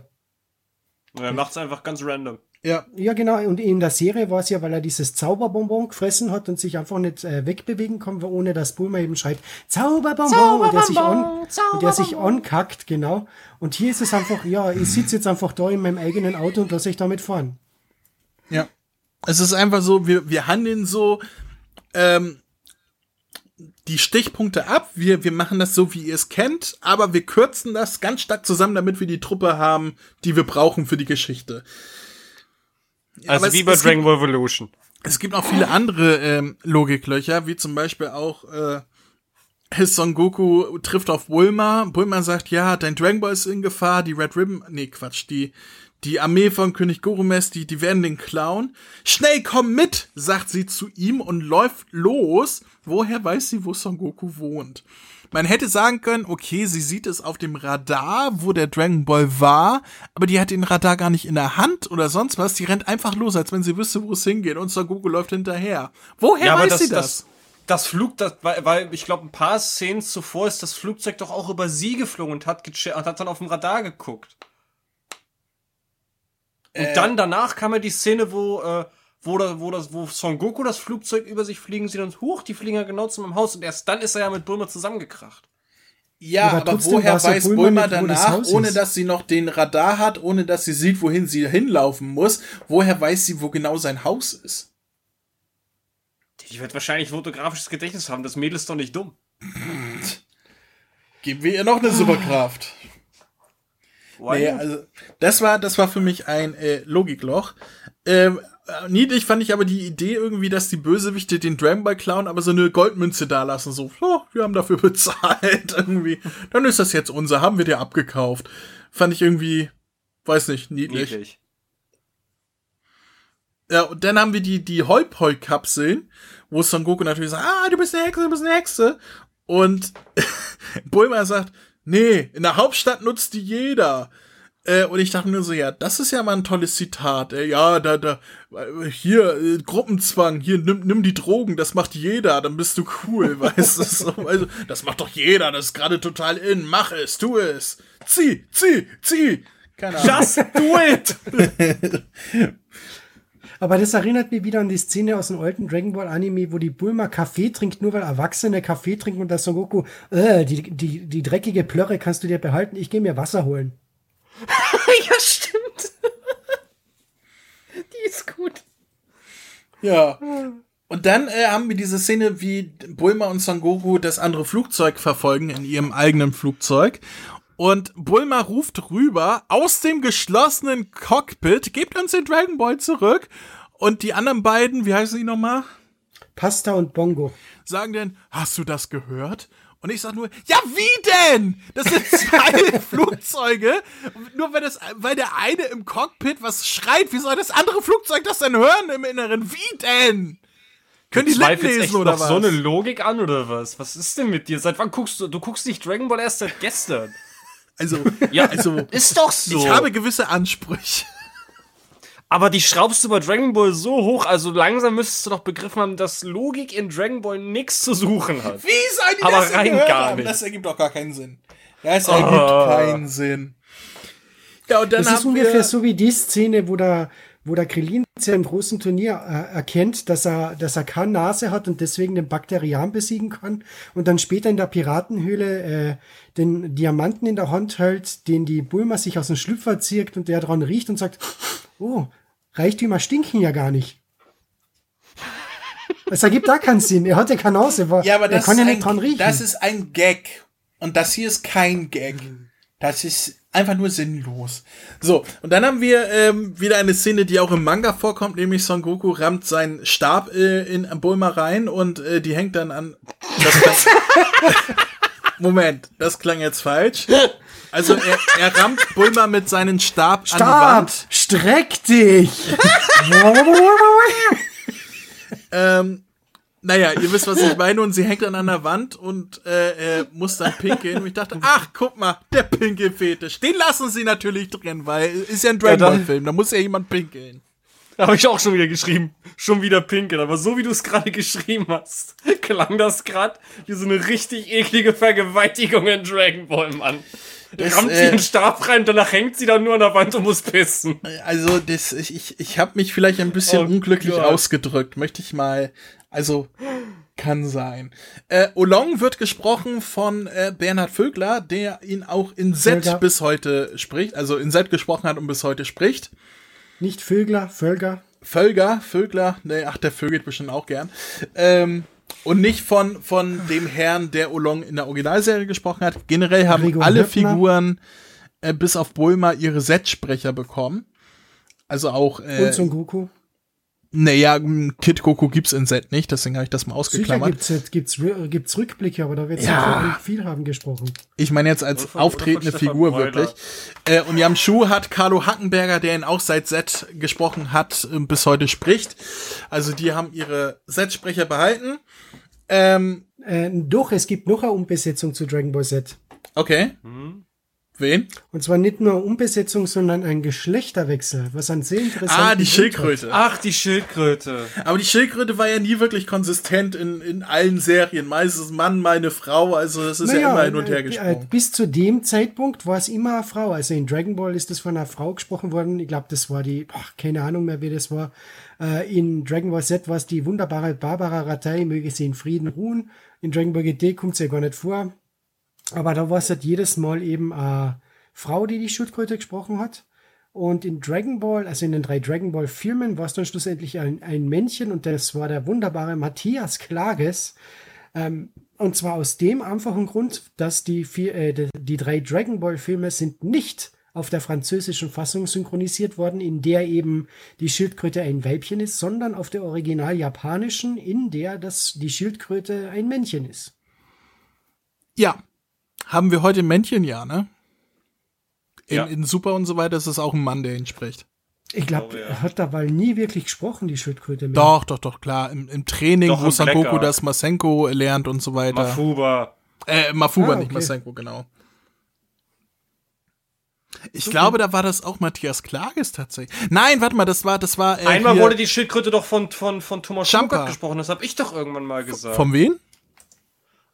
Er macht es einfach ganz random. Ja. Ja, genau. Und in der Serie war es ja, weil er dieses Zauberbonbon gefressen hat und sich einfach nicht äh, wegbewegen kann, ohne dass Bulma eben schreit, Zauberbonbon! Zauberbonbon und der sich, on, und der sich ankackt, genau. Und hier ist es einfach, ja, ich sitze jetzt einfach da in meinem eigenen Auto und lasse ich damit fahren. Ja. Es ist einfach so, wir, wir handeln so, ähm, die Stichpunkte ab. Wir, wir machen das so, wie ihr es kennt, aber wir kürzen das ganz stark zusammen, damit wir die Truppe haben, die wir brauchen für die Geschichte. Also aber wie es, bei es Dragon Ball Evolution. Es gibt auch viele andere ähm, Logiklöcher, wie zum Beispiel auch äh, Son Goku trifft auf Bulma. Bulma sagt, ja, dein Dragon Ball ist in Gefahr, die Red Ribbon, nee, Quatsch, die, die Armee von König Gorumes, die, die werden den klauen. Schnell, komm mit, sagt sie zu ihm und läuft los. Woher weiß sie, wo Son Goku wohnt? Man hätte sagen können, okay, sie sieht es auf dem Radar, wo der Dragon Ball war, aber die hat den Radar gar nicht in der Hand oder sonst was. Die rennt einfach los, als wenn sie wüsste, wo es hingeht und Son Goku läuft hinterher. Woher ja, weiß das, sie das? das das Flug, das, weil, weil ich glaube, ein paar Szenen zuvor ist das Flugzeug doch auch über sie geflogen und hat, und hat dann auf dem Radar geguckt. Und äh. dann danach kam ja die Szene, wo, äh, wo, da, wo, das, wo Son Goku das Flugzeug über sich fliegen sieht und hoch, die fliegen ja genau zu meinem Haus und erst dann ist er ja mit Bulma zusammengekracht. Ja, aber, aber woher weiß Bulma, Bulma danach, ohne dass sie noch den Radar hat, ohne dass sie sieht, wohin sie hinlaufen muss, woher weiß sie, wo genau sein Haus ist? Die wird wahrscheinlich fotografisches Gedächtnis haben. Das Mädel ist doch nicht dumm. Geben wir ihr noch eine Superkraft. Nee, also, das war, das war für mich ein äh, Logikloch. Ähm, niedlich fand ich aber die Idee irgendwie, dass die Bösewichte den Dragon Ball klauen, aber so eine Goldmünze da lassen. So, oh, wir haben dafür bezahlt irgendwie. Dann ist das jetzt unser, haben wir dir abgekauft. Fand ich irgendwie, weiß nicht, niedlich. niedlich. Ja, und dann haben wir die, die Hoi-Poi-Kapseln, wo Son Goku natürlich sagt, ah, du bist eine Hexe, du bist eine Hexe. Und Bulma sagt, nee, in der Hauptstadt nutzt die jeder. Äh, und ich dachte mir so, ja, das ist ja mal ein tolles Zitat. Äh, ja, da, da, hier, äh, Gruppenzwang, hier, nimm, nimm die Drogen, das macht jeder, dann bist du cool, weißt du? So, also, das macht doch jeder, das ist gerade total in, mach es, tu es. Zieh, zieh, zieh. Keine Ahnung. Just do it! Aber das erinnert mich wieder an die Szene aus dem alten Dragon Ball Anime, wo die Bulma Kaffee trinkt, nur weil Erwachsene Kaffee trinken und der Son Goku, äh, die, die, die dreckige Plörre kannst du dir behalten, ich gehe mir Wasser holen. ja, stimmt. die ist gut. Ja. Und dann äh, haben wir diese Szene, wie Bulma und Son Goku das andere Flugzeug verfolgen in ihrem eigenen Flugzeug. Und Bulma ruft rüber aus dem geschlossenen Cockpit, gebt uns den Dragon Ball zurück. Und die anderen beiden, wie heißen die nochmal? Pasta und Bongo. Sagen denn, hast du das gehört? Und ich sag nur, ja, wie denn? Das sind zwei Flugzeuge. Nur weil, das, weil der eine im Cockpit was schreit, wie soll das andere Flugzeug das denn hören im Inneren? Wie denn? Können die Lippen lesen echt oder noch was? so eine Logik an oder was? Was ist denn mit dir? Seit wann guckst du? Du guckst nicht Dragon Ball erst seit gestern. Also, ja, also. Ist doch so. Ich habe gewisse Ansprüche. Aber die schraubst du bei Dragon Ball so hoch, also langsam müsstest du doch begriffen haben, dass Logik in Dragon Ball nichts zu suchen hat. Wie soll die Aber das rein gar nicht. Das ergibt doch gar keinen Sinn. Das ergibt oh. keinen Sinn. Ja, und dann das ist ungefähr so wie die Szene, wo der, wo der Krillin ja im großen Turnier äh, erkennt, dass er, dass er keine Nase hat und deswegen den Bakterian besiegen kann und dann später in der Piratenhöhle äh, den Diamanten in der Hand hält, den die Bulma sich aus dem Schlüpfer zirkt und der dran riecht und sagt, oh, Reichtümer stinken ja gar nicht. Es ergibt da keinen Sinn. Er hat ja keine Nase. Ja, aber das, kann ja nicht ein, dran riechen. das ist ein Gag. Und das hier ist kein Gag. Das ist einfach nur sinnlos. So, und dann haben wir ähm, wieder eine Szene, die auch im Manga vorkommt, nämlich Son Goku rammt seinen Stab äh, in Bulma rein und äh, die hängt dann an. Das Moment, das klang jetzt falsch. Also er, er rammt Bulma mit seinem Stab, Stab an die Wand. Streck dich! ähm, naja, ihr wisst, was ich meine. Und sie hängt dann an der Wand und äh, äh, muss dann pinkeln. Und ich dachte, ach, guck mal, der Pinkelfetisch. Den lassen sie natürlich drin, weil ist ja ein Dragon Ball Film. Da muss ja jemand pinkeln. Da habe ich auch schon wieder geschrieben. Schon wieder pinkeln. Aber so wie du es gerade geschrieben hast, klang das gerade wie so eine richtig eklige Vergewaltigung in Dragon Ball, Mann. Das, rammt sie äh, einen Stab rein, danach hängt sie dann nur an der Wand und muss pissen. Also, das, ich, ich habe mich vielleicht ein bisschen oh unglücklich Gott. ausgedrückt. Möchte ich mal also kann sein. Äh, Olong wird gesprochen von äh, Bernhard Vögler, der ihn auch in Set Völger. bis heute spricht, also in Set gesprochen hat und bis heute spricht. Nicht Vögler, Völger. Völger, Vögler, nee, ach, der vögelt bestimmt auch gern. Ähm, und nicht von, von dem Herrn, der Olong in der Originalserie gesprochen hat. Generell haben Gregor alle Höppner. Figuren äh, bis auf Bulma ihre Set-Sprecher bekommen. Also auch. Äh, und Son Goku. Naja, Kid Goku gibt's in Set nicht, deswegen habe ich das mal ausgeklammert. Sicher gibt's, gibt's, gibt's Rückblicke, aber da wird ja viel haben gesprochen. Ich meine jetzt als von, auftretende Figur wirklich. Äh, und Yamshu hat Carlo Hackenberger, der ihn auch seit Set gesprochen hat, äh, bis heute spricht. Also die haben ihre Set-Sprecher behalten. Ähm, äh, doch, es gibt noch eine Umbesetzung zu Dragon Ball Z. Okay. Mhm. Wen? Und zwar nicht nur Umbesetzung, sondern ein Geschlechterwechsel, was ein sehr interessant Ah, die Schildkröte. Ach, die Schildkröte. Aber die Schildkröte war ja nie wirklich konsistent in, in allen Serien. Meistens Mann, meine Frau, also das ist naja, ja immer hin und her äh, gesprochen. Bis zu dem Zeitpunkt war es immer eine Frau. Also in Dragon Ball ist das von einer Frau gesprochen worden. Ich glaube, das war die, ach, keine Ahnung mehr, wer das war. Äh, in Dragon Ball Z war es die wunderbare Barbara Ratei, möge sie in Frieden ruhen. In Dragon Ball GT kommt sie ja gar nicht vor. Aber da war es halt jedes Mal eben eine Frau, die die Schildkröte gesprochen hat. Und in Dragon Ball, also in den drei Dragon Ball Filmen, war es dann schlussendlich ein, ein Männchen und das war der wunderbare Matthias Klages. Ähm, und zwar aus dem einfachen Grund, dass die, vier, äh, die, die drei Dragon Ball Filme sind nicht auf der französischen Fassung synchronisiert worden, in der eben die Schildkröte ein Weibchen ist, sondern auf der original japanischen, in der das, die Schildkröte ein Männchen ist. Ja, haben wir heute ein Männchen, ja, ne? In, ja. in Super und so weiter ist es auch ein Mann, der ihn spricht. Ich glaube, ja. er hat dabei nie wirklich gesprochen, die Schildkröte. Mehr. Doch, doch, doch, klar. Im, im Training, doch, wo Sangoku das Masenko lernt und so weiter. Mafuba. Äh, Mafuba, ah, okay. nicht Masenko, genau. Ich okay. glaube, da war das auch Matthias Klages tatsächlich. Nein, warte mal, das war, das war. Äh, Einmal wurde die Schildkröte doch von, von, von Thomas Schmuckert gesprochen, das habe ich doch irgendwann mal gesagt. Von wem?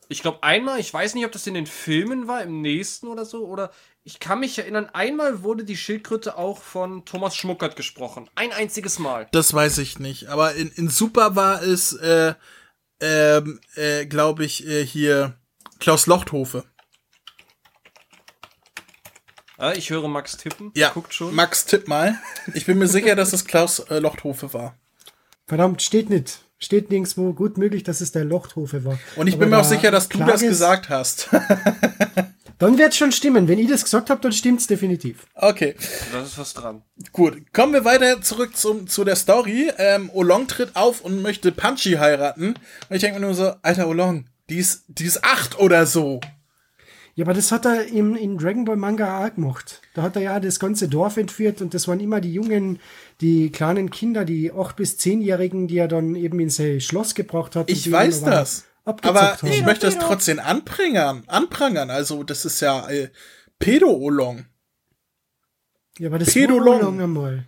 Ich glaube einmal, ich weiß nicht, ob das in den Filmen war, im nächsten oder so, oder ich kann mich erinnern, einmal wurde die Schildkröte auch von Thomas Schmuckert gesprochen. Ein einziges Mal. Das weiß ich nicht, aber in, in Super war es, äh, ähm, äh, glaube ich, äh, hier Klaus Lochthofe. Ah, ich höre Max tippen. Ja, Guckt schon. Max tipp mal. Ich bin mir sicher, dass es Klaus äh, Lochthofe war. Verdammt, steht nicht. Steht nirgendwo gut möglich, dass es der Lochthofe war. Und ich Aber bin mir auch sicher, dass du das gesagt hast. dann wird es schon stimmen. Wenn ich das gesagt habe, dann stimmt es definitiv. Okay. Da ist was dran. Gut, kommen wir weiter zurück zum, zu der Story. Ähm, Olong tritt auf und möchte Punchy heiraten. Und ich denke mir nur so, alter Olong, die ist, die ist acht oder so. Ja, aber das hat er im, in Dragon Ball Manga auch gemacht. Da hat er ja das ganze Dorf entführt und das waren immer die jungen, die kleinen Kinder, die 8- bis 10-Jährigen, die er dann eben ins Schloss gebracht hat. Ich weiß das. Aber ich haben. möchte das trotzdem anprangern. Anprangern. Also, das ist ja äh, Pedo-Olong. Ja, aber das Pedolong. einmal.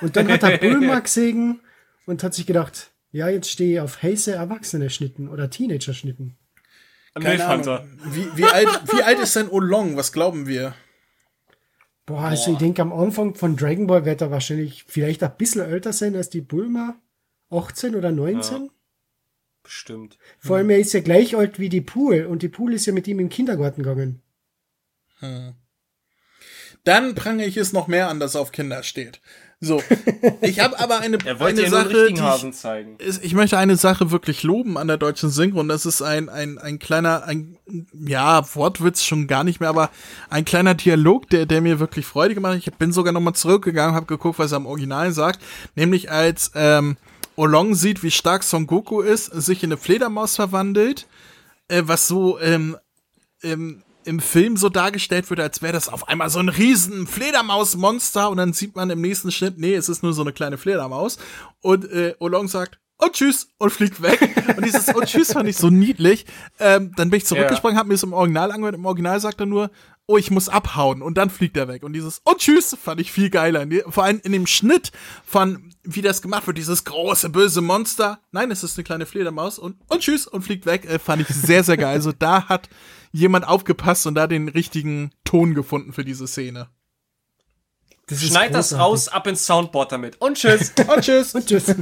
Und dann hat er Bulma gesehen und hat sich gedacht, ja, jetzt stehe ich auf heiße Erwachsene-Schnitten oder Teenager-Schnitten. Keine Ahnung. Wie, wie, alt, wie alt ist denn Olong? Was glauben wir? Boah, also Boah. ich denke, am Anfang von Dragon Ball wird er wahrscheinlich vielleicht ein bisschen älter sein als die Bulma. 18 oder 19? Ja, bestimmt. Vor allem, er ist ja gleich alt wie die Pool und die Pool ist ja mit ihm im Kindergarten gegangen. Hm. Dann prange ich es noch mehr an, dass er auf Kinder steht. So, ich habe aber eine, eine ja Sache, die ich, ich, möchte eine Sache wirklich loben an der deutschen Synchro und das ist ein, ein, ein kleiner, ein, ja, Wortwitz schon gar nicht mehr, aber ein kleiner Dialog, der, der mir wirklich Freude gemacht hat. Ich bin sogar nochmal zurückgegangen, habe geguckt, was er im Original sagt, nämlich als ähm, Olong sieht, wie stark Son Goku ist, sich in eine Fledermaus verwandelt, äh, was so ähm, ähm, im Film so dargestellt wird, als wäre das auf einmal so ein riesen Fledermausmonster und dann sieht man im nächsten Schnitt, nee, es ist nur so eine kleine Fledermaus und äh, Olong sagt, und tschüss und fliegt weg. Und dieses und tschüss fand ich so niedlich. Ähm, dann bin ich zurückgesprungen, ja. habe mir es im Original angehört. Im Original sagt er nur, oh, ich muss abhauen und dann fliegt er weg. Und dieses und tschüss fand ich viel geiler. Vor allem in dem Schnitt von, wie das gemacht wird, dieses große, böse Monster. Nein, es ist eine kleine Fledermaus und, und tschüss und fliegt weg, äh, fand ich sehr, sehr geil. Also da hat jemand aufgepasst und da den richtigen Ton gefunden für diese Szene. Das Schneid das raus, ab ins Soundboard damit. Und tschüss. und tschüss. und tschüss.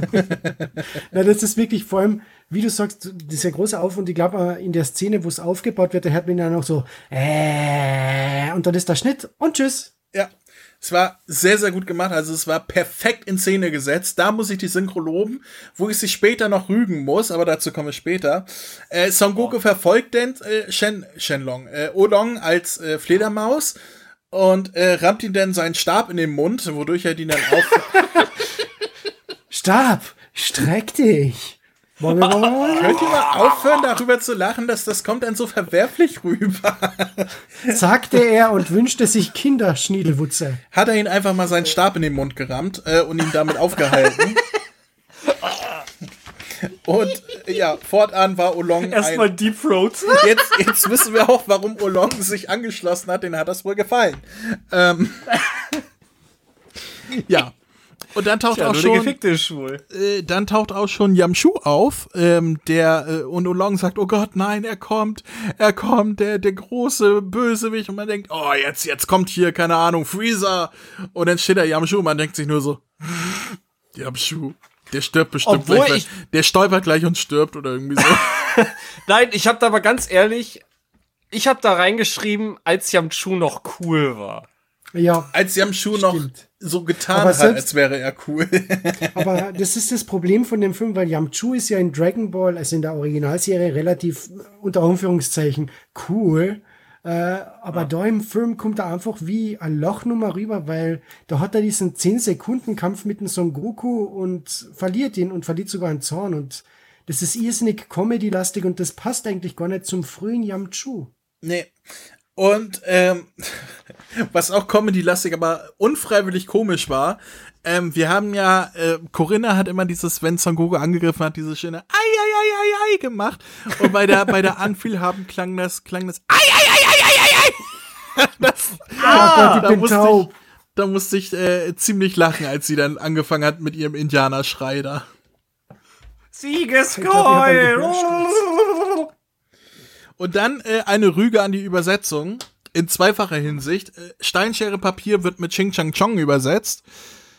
Na, das ist wirklich vor allem, wie du sagst, dieser große Aufwand. Ich glaube, in der Szene, wo es aufgebaut wird, da hört man dann auch so, äh, und dann ist der Schnitt und tschüss. Ja. Es war sehr, sehr gut gemacht. Also es war perfekt in Szene gesetzt. Da muss ich die Synchro loben, wo ich sie später noch rügen muss, aber dazu komme ich später. Äh, Son Goku oh. verfolgt denn äh, Shen, Shenlong, äh, Olong als äh, Fledermaus und äh, rammt ihn dann seinen Stab in den Mund, wodurch er ihn dann auf. Stab, streck dich. Könnt ihr mal aufhören, darüber zu lachen, dass das kommt dann so verwerflich rüber? Sagte er und wünschte sich Kinderschniedelwutze. Hat er ihn einfach mal seinen Stab in den Mund gerammt äh, und ihn damit aufgehalten. Und ja, fortan war Olong. Erstmal Deep Throat. Jetzt, jetzt wissen wir auch, warum Olong sich angeschlossen hat. Den hat das wohl gefallen. Ähm, ja. Und dann taucht Tja, auch schon, äh, dann taucht auch schon Yamshu auf, ähm, der äh, und Olong sagt, oh Gott, nein, er kommt, er kommt, der der große Bösewicht und man denkt, oh jetzt jetzt kommt hier keine Ahnung Freezer und dann steht da Yamshu und man denkt sich nur so, Yamshu, der stirbt bestimmt Obwohl gleich. der stolpert gleich und stirbt oder irgendwie so. Nein, ich habe da aber ganz ehrlich, ich habe da reingeschrieben, als Yamchu noch cool war. Ja. Als Yamchu noch so getan aber hat, selbst, als wäre er cool. aber das ist das Problem von dem Film, weil Yamchu ist ja in Dragon Ball, also in der Originalserie, relativ unter Anführungszeichen cool. Äh, aber ja. da im Film kommt er einfach wie ein Lochnummer rüber, weil da hat er diesen 10-Sekunden-Kampf mit dem Son Goku und verliert ihn und verliert sogar einen Zorn und das ist irrsinnig Comedy-lastig und das passt eigentlich gar nicht zum frühen Yamchu. Nee. Und ähm, was auch Comedy-lastig, aber unfreiwillig komisch war, ähm, wir haben ja, äh, Corinna hat immer dieses, wenn Son Goku angegriffen hat, diese schöne Ei, ei, ei, ei, ei gemacht. Und bei der, bei der Anvielhaben klang das, klang das Ei, ei, ei, ei, ei, ei, ei. Das, ah, da, musste taub. ich, da musste ich äh, ziemlich lachen, als sie dann angefangen hat mit ihrem Indianerschrei da. Siegesgeheul! Und dann äh, eine Rüge an die Übersetzung in zweifacher Hinsicht. Äh, Steinschere Papier wird mit Ching Chang Chong übersetzt.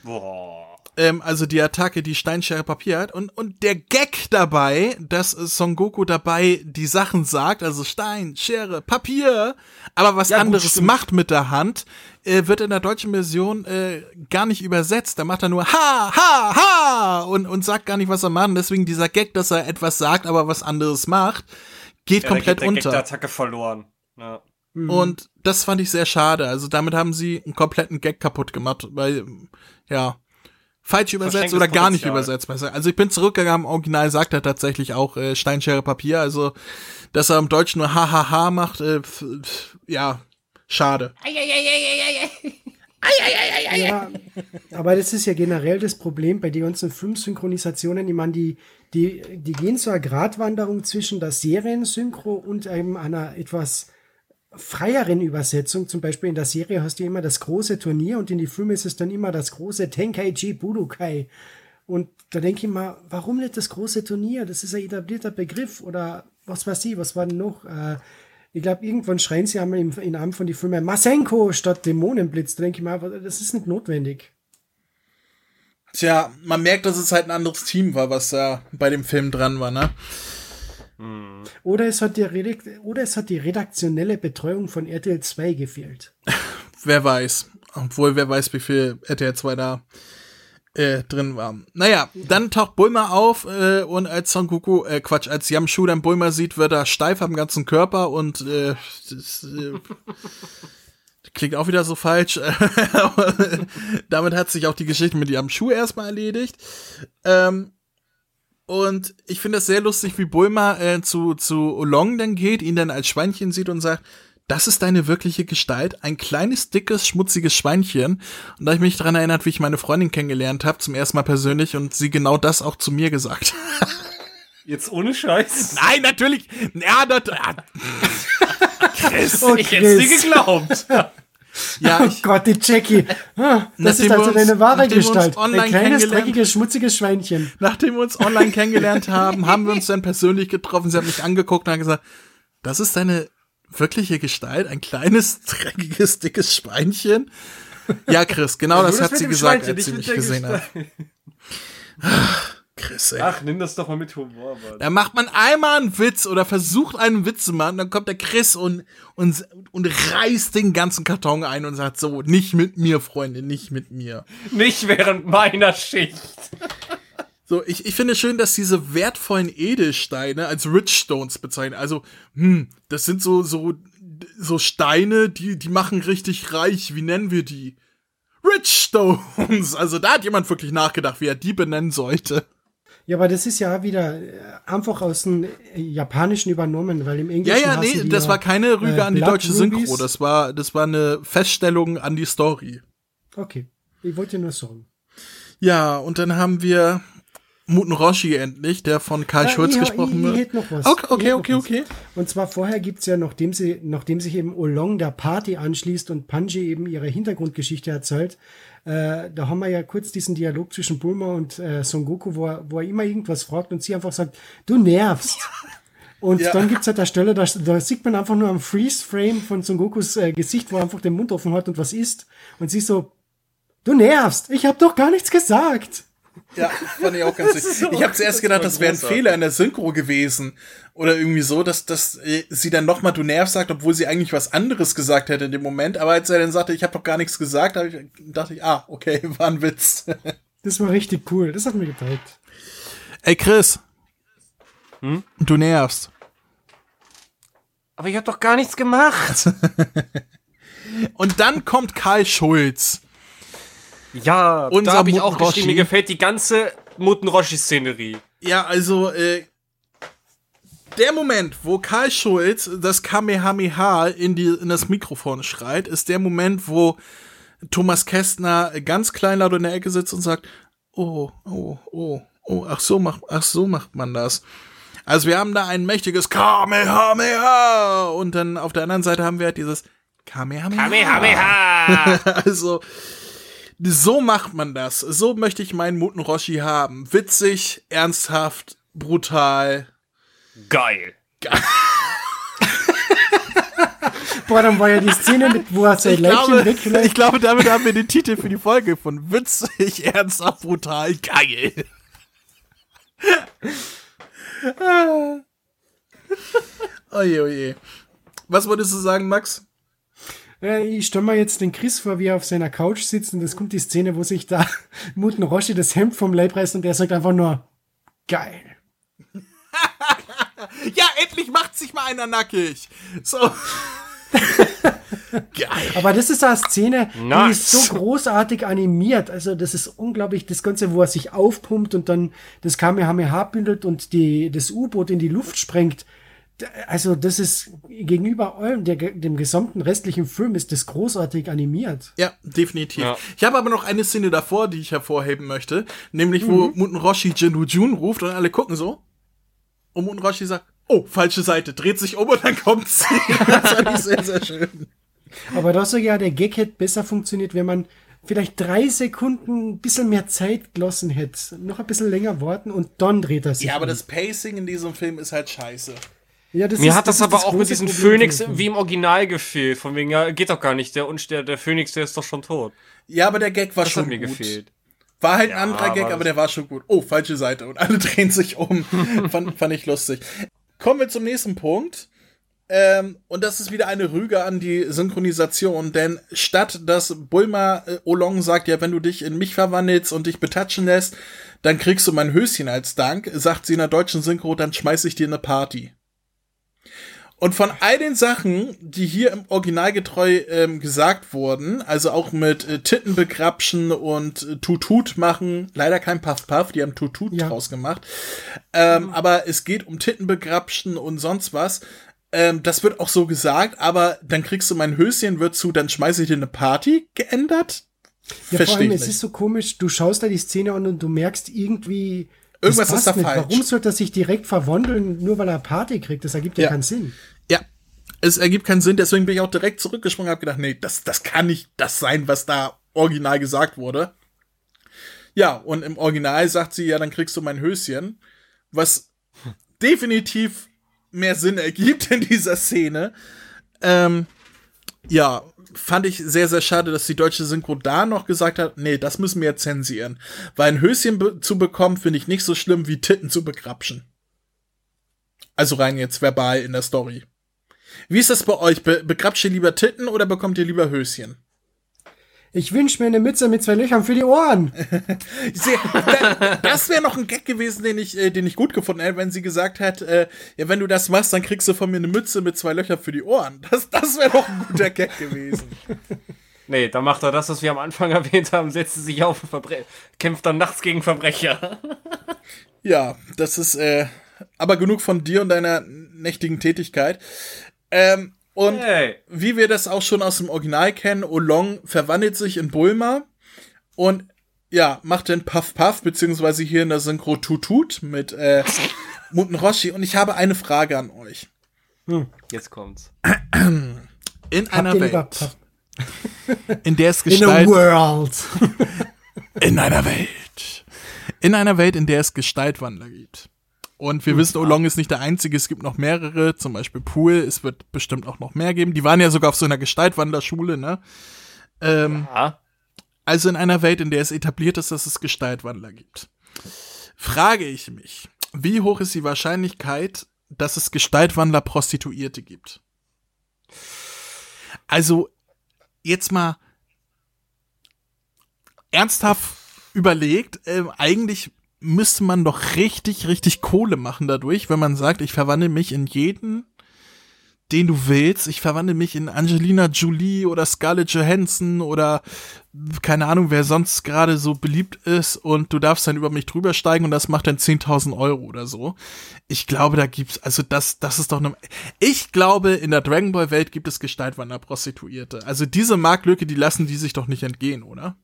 Boah. Ähm, also die Attacke, die Steinschere Papier hat. Und, und der Gag dabei, dass Son Goku dabei die Sachen sagt, also Stein, Schere, Papier, aber was ja, anderes gut, macht mit der Hand, äh, wird in der deutschen Version äh, gar nicht übersetzt. Da macht er nur Ha, Ha, Ha und, und sagt gar nicht, was er macht. Und deswegen dieser Gag, dass er etwas sagt, aber was anderes macht, geht ja, komplett der unter. Der Attacke verloren. Ja. Mhm. Und das fand ich sehr schade. Also damit haben sie einen kompletten Gag kaputt gemacht, weil, ja, falsch übersetzt oder gar nicht übersetzt. Also ich bin zurückgegangen, im Original sagt er tatsächlich auch äh, Steinschere Papier, also dass er im Deutschen nur hahaha macht, äh, ja, schade. Ja, aber das ist ja generell das Problem bei den ganzen Filmsynchronisationen. Ich meine, die, die, die gehen so eine Gratwanderung zwischen der Seriensynchro und einem einer etwas freieren Übersetzung, zum Beispiel in der Serie hast du immer das große Turnier und in die Filme ist es dann immer das große Tenkaichi Budokai. Und da denke ich mal, warum nicht das große Turnier? Das ist ein etablierter Begriff oder was weiß ich, was war denn noch? Äh, ich glaube, irgendwann schreien sie einmal im, in einem von den Filmen Masenko statt Dämonenblitz. Da denke ich mal, das ist nicht notwendig. Tja, man merkt, dass es halt ein anderes Team war, was da bei dem Film dran war, ne? Hm. Oder, es hat die oder es hat die redaktionelle Betreuung von RTL 2 gefehlt. wer weiß. Obwohl, wer weiß, wie viel RTL 2 da äh, drin war. Naja, dann taucht Bulma auf äh, und als Son Goku, äh, Quatsch, als Yamshu dann Bulma sieht, wird er steif am ganzen Körper und äh, das, äh, klingt auch wieder so falsch. damit hat sich auch die Geschichte mit Yamshu erstmal erledigt. Ähm, und ich finde es sehr lustig, wie Bulma äh, zu, zu Olong dann geht, ihn dann als Schweinchen sieht und sagt, das ist deine wirkliche Gestalt, ein kleines, dickes, schmutziges Schweinchen. Und da ich mich daran erinnert, wie ich meine Freundin kennengelernt habe, zum ersten Mal persönlich, und sie genau das auch zu mir gesagt. Jetzt ohne Scheiß? Nein, natürlich. Ja, das, ja. Chris, oh, ich hätte dir geglaubt. Ja, oh Gott, die Jackie. Ah, das ist also deine wahre Gestalt. Ein kleines, dreckiges, schmutziges Schweinchen. Nachdem wir uns online kennengelernt haben, haben wir uns dann persönlich getroffen. Sie hat mich angeguckt und hat gesagt, das ist deine wirkliche Gestalt? Ein kleines, dreckiges, dickes Schweinchen? Ja, Chris, genau das, hat sie gesagt, als sie mich gesehen hat. Chris, ey. Ach, nimm das doch mal mit Humor, Mann. Da macht man einmal einen Witz oder versucht einen Witz zu machen, dann kommt der Chris und, und, und reißt den ganzen Karton ein und sagt so, nicht mit mir, Freunde, nicht mit mir. Nicht während meiner Schicht. So, ich, ich finde schön, dass diese wertvollen Edelsteine als Rich Stones bezeichnen. Also, hm, das sind so, so, so Steine, die, die machen richtig reich. Wie nennen wir die? Rich Stones. Also, da hat jemand wirklich nachgedacht, wie er die benennen sollte. Ja, aber das ist ja wieder äh, einfach aus dem Japanischen übernommen, weil im Englischen. Ja, ja, nee, das ja, war keine Rüge äh, an die deutsche Synchro. Das war, das war eine Feststellung an die Story. Okay. Ich wollte nur sagen. Ja, und dann haben wir Muten Roshi endlich, der von Karl ja, Schulz ich, gesprochen wird. Ich, ich noch was. Okay, okay, okay, okay. Und zwar vorher gibt's ja, nachdem, sie, nachdem sich eben Olong der Party anschließt und Panji eben ihre Hintergrundgeschichte erzählt, äh, da haben wir ja kurz diesen Dialog zwischen Bulma und äh, Son Goku, wo er, wo er immer irgendwas fragt und sie einfach sagt, du nervst. Und ja. dann gibt's halt der Stelle, da, da sieht man einfach nur am Freeze-Frame von Son Gokus äh, Gesicht, wo er einfach den Mund offen hat und was isst. Und sie so, du nervst, ich hab doch gar nichts gesagt. Ja, fand ich auch ganz wichtig. So, ich habe zuerst gedacht, das wäre ein Fehler in der Synchro gewesen. Oder irgendwie so, dass, dass äh, sie dann nochmal du nervst sagt, obwohl sie eigentlich was anderes gesagt hätte in dem Moment. Aber als er dann sagte, ich habe doch gar nichts gesagt, ich, dachte ich, ah, okay, war ein Witz. Das war richtig cool. Das hat mir geteilt. Ey, Chris. Hm? Du nervst. Aber ich habe doch gar nichts gemacht. Und dann kommt Karl Schulz. Ja, Unser da habe ich auch geschrieben, mir gefällt die ganze Muten-Roshi-Szenerie. Ja, also, äh, der Moment, wo Karl Schulz das Kamehameha in, die, in das Mikrofon schreit, ist der Moment, wo Thomas Kästner ganz kleinlaut in der Ecke sitzt und sagt, oh, oh, oh, oh, ach so macht, ach so macht man das. Also wir haben da ein mächtiges Kamehameha und dann auf der anderen Seite haben wir halt dieses Kamehameha. Kamehameha! also, so macht man das. So möchte ich meinen Muten Roshi haben. Witzig, ernsthaft, brutal. Geil. Geil. Boah, dann war ja die Szene mit, wo er sein Leibchen weglässt. Ich glaube, damit haben wir den Titel für die Folge von Witzig, ernsthaft, brutal, geil. oje, oje. Was wolltest du sagen, Max? Ich stelle mir jetzt den Chris vor, wie er auf seiner Couch sitzt und es kommt die Szene, wo sich da Muten Roshi das Hemd vom Leib reißt und er sagt einfach nur, geil. ja, endlich macht sich mal einer nackig. So. Geil. Aber das ist eine Szene, nice. die ist so großartig animiert. Also das ist unglaublich, das Ganze, wo er sich aufpumpt und dann das Kamehameha bündelt und die, das U-Boot in die Luft sprengt also das ist gegenüber allem, der, dem gesamten restlichen Film ist das großartig animiert. Ja, definitiv. Ja. Ich habe aber noch eine Szene davor, die ich hervorheben möchte, nämlich wo mhm. Muten Roshi Jinwoo Jun ruft und alle gucken so. Und Muten Roshi sagt, oh, falsche Seite, dreht sich um und dann kommt sie. das fand ich sehr, sehr schön. Aber das so ja, der Gag hätte besser funktioniert, wenn man vielleicht drei Sekunden ein bisschen mehr Zeit gelassen hätte. Noch ein bisschen länger warten und dann dreht er sich. Ja, aber um. das Pacing in diesem Film ist halt scheiße. Ja, Mir ist, hat das, das aber auch mit diesem Phönix wie im Original gefehlt. Von wegen, ja, geht doch gar nicht. Der, der, der Phönix, der ist doch schon tot. Ja, aber der Gag war das schon hat mir gut. gefehlt. War halt ein ja, anderer Gag, aber der war schon gut. Oh, falsche Seite. Und alle drehen sich um. fand, fand ich lustig. Kommen wir zum nächsten Punkt. Ähm, und das ist wieder eine Rüge an die Synchronisation, denn statt dass Bulma äh, Olong sagt, ja, wenn du dich in mich verwandelst und dich betatschen lässt, dann kriegst du mein Höschen als Dank, sagt sie in der deutschen Synchro, dann schmeiß ich dir eine Party. Und von all den Sachen, die hier im Originalgetreu ähm, gesagt wurden, also auch mit äh, Titten begrapschen und äh, Tutut machen, leider kein Puff Puff, die haben Tutut ja. draus gemacht, ähm, mhm. aber es geht um Titten begrapschen und sonst was. Ähm, das wird auch so gesagt, aber dann kriegst du mein Höschen, wird zu, dann schmeiße ich dir eine Party geändert. Ja, Versteh vor allem, es ist so komisch, du schaust da die Szene an und du merkst irgendwie, Irgendwas ist da nicht. falsch. Warum sollte er sich direkt verwandeln, nur weil er Party kriegt? Das ergibt ja, ja keinen Sinn. Es ergibt keinen Sinn, deswegen bin ich auch direkt zurückgesprungen und habe gedacht, nee, das, das kann nicht das sein, was da original gesagt wurde. Ja, und im Original sagt sie, ja, dann kriegst du mein Höschen, was definitiv mehr Sinn ergibt in dieser Szene. Ähm, ja, fand ich sehr, sehr schade, dass die deutsche Synchro da noch gesagt hat, nee, das müssen wir zensieren. Weil ein Höschen be zu bekommen, finde ich nicht so schlimm wie Titten zu begrapschen. Also rein jetzt verbal in der Story. Wie ist das bei euch? Be begrapscht ihr lieber Titten oder bekommt ihr lieber Höschen? Ich wünsche mir eine Mütze mit zwei Löchern für die Ohren. das wäre noch ein Gag gewesen, den ich, äh, den ich gut gefunden hätte, wenn sie gesagt hätte, äh, ja, wenn du das machst, dann kriegst du von mir eine Mütze mit zwei Löchern für die Ohren. Das, das wäre doch ein guter Gag gewesen. Nee, dann macht er das, was wir am Anfang erwähnt haben, setzt sich auf und Verbre kämpft dann nachts gegen Verbrecher. ja, das ist, äh, aber genug von dir und deiner nächtigen Tätigkeit. Ähm, und hey. wie wir das auch schon aus dem Original kennen, Olong verwandelt sich in Bulma und ja, macht den Puff Puff, beziehungsweise hier in der Synchro Tutut mit äh, Muten Roshi. Und ich habe eine Frage an euch. Hm. Jetzt kommt's. In Habt einer Welt, in der es Gestalt... In a world. in einer Welt. In einer Welt, in der es Gestaltwandler gibt. Und wir hm, wissen, Olong ist nicht der einzige, es gibt noch mehrere, zum Beispiel Pool, es wird bestimmt auch noch mehr geben. Die waren ja sogar auf so einer Gestaltwanderschule, ne? Ähm, ja. Also in einer Welt, in der es etabliert ist, dass es Gestaltwandler gibt. Frage ich mich, wie hoch ist die Wahrscheinlichkeit, dass es Gestaltwandler Prostituierte gibt? Also, jetzt mal ernsthaft überlegt, äh, eigentlich müsste man doch richtig, richtig Kohle machen dadurch, wenn man sagt, ich verwandle mich in jeden, den du willst. Ich verwandle mich in Angelina Jolie oder Scarlett Johansson oder keine Ahnung, wer sonst gerade so beliebt ist und du darfst dann über mich drüber steigen und das macht dann 10.000 Euro oder so. Ich glaube, da gibt's, also das, das ist doch eine, ich glaube, in der Dragon Ball Welt gibt es Gestaltwander-Prostituierte. Also diese Marktlücke, die lassen die sich doch nicht entgehen, oder?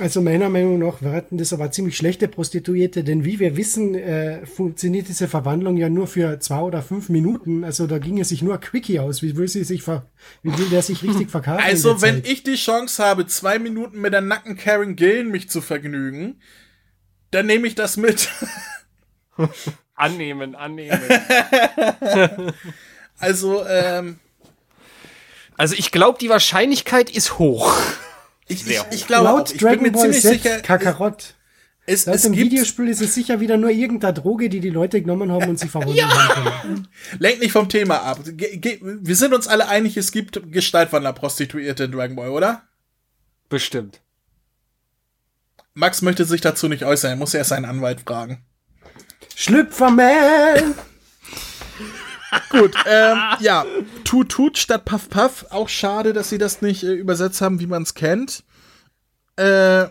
Also meiner Meinung nach werden das aber ziemlich schlechte Prostituierte, denn wie wir wissen, äh, funktioniert diese Verwandlung ja nur für zwei oder fünf Minuten. Also da ging es sich nur Quickie aus. Wie will sie sich ver wie will der sich richtig verkaufen? Also wenn ich die Chance habe, zwei Minuten mit der nacken Karen Gillen mich zu vergnügen, dann nehme ich das mit. annehmen, annehmen. also, ähm. Also ich glaube, die Wahrscheinlichkeit ist hoch. Ich, ich, ich glaube Laut auch, ich Dragon bin mir Ball ziemlich Z sicher. Kakarott. Es, Laut es dem Videospiel ist es sicher wieder nur irgendeine Droge, die die Leute genommen haben und sie verwundert ja. haben Lenk nicht vom Thema ab. Ge ge wir sind uns alle einig, es gibt Gestaltwandler-Prostituierte in Dragon Ball, oder? Bestimmt. Max möchte sich dazu nicht äußern, er muss erst seinen Anwalt fragen. Schlüpferman! Gut, ähm, ja, Tut Tut statt Puff Puff. Auch schade, dass sie das nicht äh, übersetzt haben, wie man es kennt. Äh,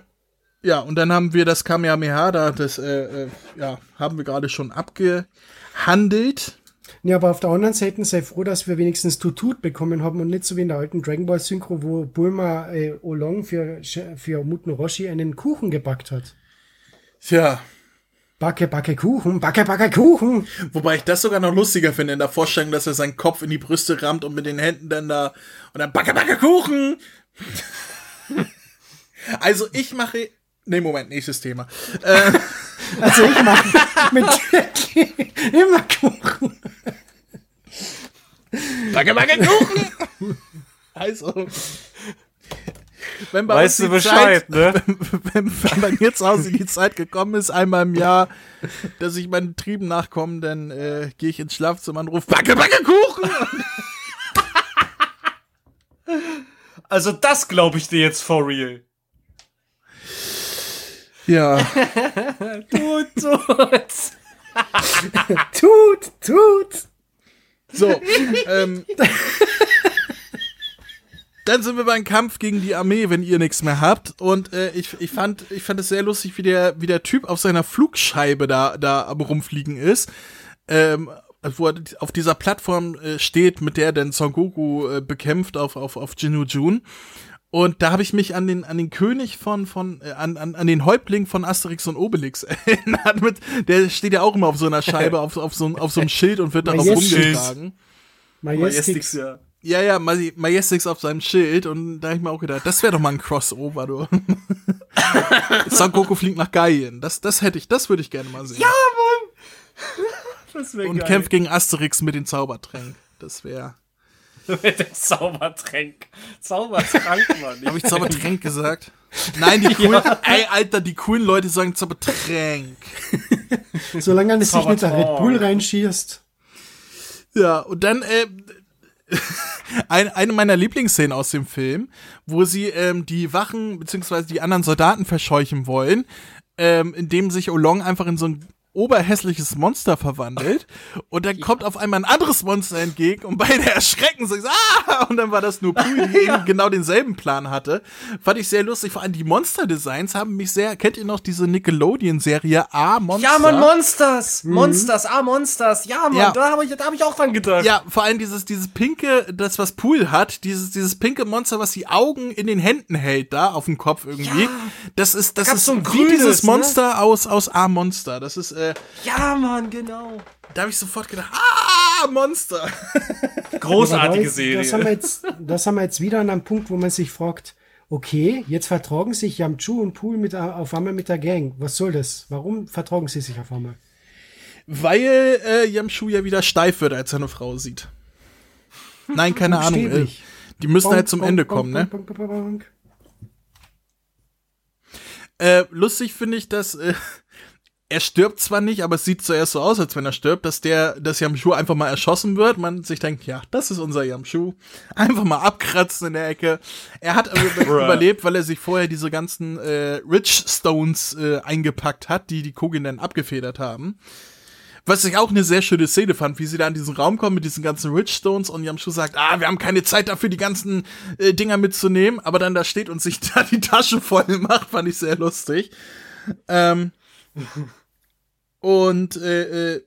ja, und dann haben wir das Kamehameha, da, das, äh, äh, ja, haben wir gerade schon abgehandelt. Ja, aber auf der anderen Seite sei froh, dass wir wenigstens Tutut bekommen haben und nicht so wie in der alten Dragon Ball Synchro, wo Bulma äh, Olong für, für Muten Roshi einen Kuchen gebackt hat. Tja, Backe, backe Kuchen, backe, backe Kuchen. Wobei ich das sogar noch lustiger finde in der Vorstellung, dass er seinen Kopf in die Brüste rammt und mit den Händen dann da und dann backe, backe Kuchen. also ich mache, nee, Moment, nächstes Thema. Äh, also ich mache mit immer Kuchen. Backe, backe Kuchen. Also, wenn bei weißt du Bescheid, Zeit, ne? Wenn, wenn bei mir zu Hause die Zeit gekommen ist, einmal im Jahr, dass ich meinen Trieben nachkomme, dann äh, gehe ich ins Schlafzimmer und rufe Backe, Backe, Kuchen! also das glaube ich dir jetzt for real. Ja. tut, tut. tut, tut. So, ähm dann sind wir beim Kampf gegen die Armee, wenn ihr nichts mehr habt. Und äh, ich, ich fand ich fand es sehr lustig, wie der wie der Typ auf seiner Flugscheibe da da am rumfliegen ist. Ähm, wo er auf dieser Plattform äh, steht, mit der er dann Son Goku äh, bekämpft auf auf auf Jinnu Jun. Und da habe ich mich an den an den König von von äh, an, an an den Häuptling von Asterix und Obelix erinnert. Mit, der steht ja auch immer auf so einer Scheibe auf auf so auf so einem Schild und wird darauf rumgetragen. Majestix, ja. Ja, ja, Majestix auf seinem Schild und da habe ich mir auch gedacht, das wäre doch mal ein Crossover, du. Son Goku fliegt nach Gaien. Das, das hätte ich, das würde ich gerne mal sehen. Ja, Mann! Das und geil. kämpft gegen Asterix mit den Zaubertränken. Das wäre. Mit dem Zaubertränk. Zaubertrank, Mann. Habe ich Zaubertränk gesagt? Nein, die coolen, ja. ey, Alter, die coolen Leute sagen Zaubertränk. Solange du sich mit der Red Bull reinschießt. Ja, und dann, äh, ein, eine meiner Lieblingsszenen aus dem Film, wo sie ähm, die Wachen beziehungsweise die anderen Soldaten verscheuchen wollen, ähm, indem sich Olong einfach in so ein oberhässliches Monster verwandelt und dann kommt auf einmal ein anderes Monster entgegen und beide erschrecken sich, ah! und dann war das nur Pui, die ja. genau denselben Plan hatte. Fand ich sehr lustig, vor allem die Monster-Designs haben mich sehr, kennt ihr noch diese Nickelodeon-Serie A Monster? Ja, man, Monsters! Mhm. Monsters, A Monsters, ja, man, ja. da habe ich, hab ich auch dran gedacht. Ja, vor allem dieses, dieses pinke, das was Pool hat, dieses, dieses pinke Monster, was die Augen in den Händen hält, da auf dem Kopf irgendwie. Ja. Das ist, das ist so ein wie grünes, dieses ne? Monster ne? aus, aus A Monster. Das ist, äh, ja, Mann, genau. Da habe ich sofort gedacht, ah, Monster. Großartige Serie. Das haben, wir jetzt, das haben wir jetzt wieder an einem Punkt, wo man sich fragt, okay, jetzt vertragen sich Yamchu und Pool mit, auf einmal mit der Gang. Was soll das? Warum vertragen sie sich auf einmal? Weil äh, Yamchu ja wieder steif wird, als er eine Frau sieht. Nein, keine Ahnung. Äh, die müssen bonk, halt zum bonk, Ende bonk, kommen, ne? Äh, lustig finde ich, dass äh, er stirbt zwar nicht, aber es sieht zuerst so aus, als wenn er stirbt, dass der, dass Yamshu einfach mal erschossen wird. Man sich denkt, ja, das ist unser Yamshu. Einfach mal abkratzen in der Ecke. Er hat überlebt, weil er sich vorher diese ganzen äh, Rich Stones äh, eingepackt hat, die die Kogin dann abgefedert haben. Was ich auch eine sehr schöne Szene fand, wie sie da in diesen Raum kommen mit diesen ganzen Rich Stones und Yamshu sagt, ah, wir haben keine Zeit dafür, die ganzen äh, Dinger mitzunehmen, aber dann da steht und sich da die Tasche voll macht, fand ich sehr lustig. Ähm, und äh, äh,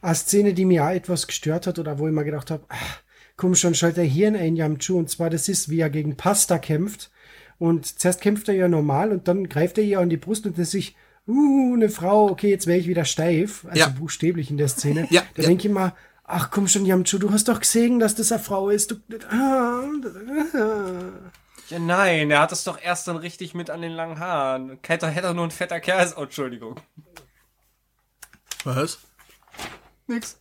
eine Szene, die mir auch etwas gestört hat oder wo ich mir gedacht habe, ach, komm schon, schalt er hier in Yamchu und zwar das ist, wie er gegen Pasta kämpft und zuerst kämpft er ja normal und dann greift er ihr an die Brust und das sich, uh, eine Frau, okay, jetzt wäre ich wieder steif, also ja. buchstäblich in der Szene. Ja, da ja. denke ich mal, ach komm schon, Yamchu, du hast doch gesehen, dass das eine Frau ist. Du, ja, nein, er hat es doch erst dann richtig mit an den langen Haaren. Hätte, hätte nur ein fetter Kerl. Oh, Entschuldigung. Was? Nix.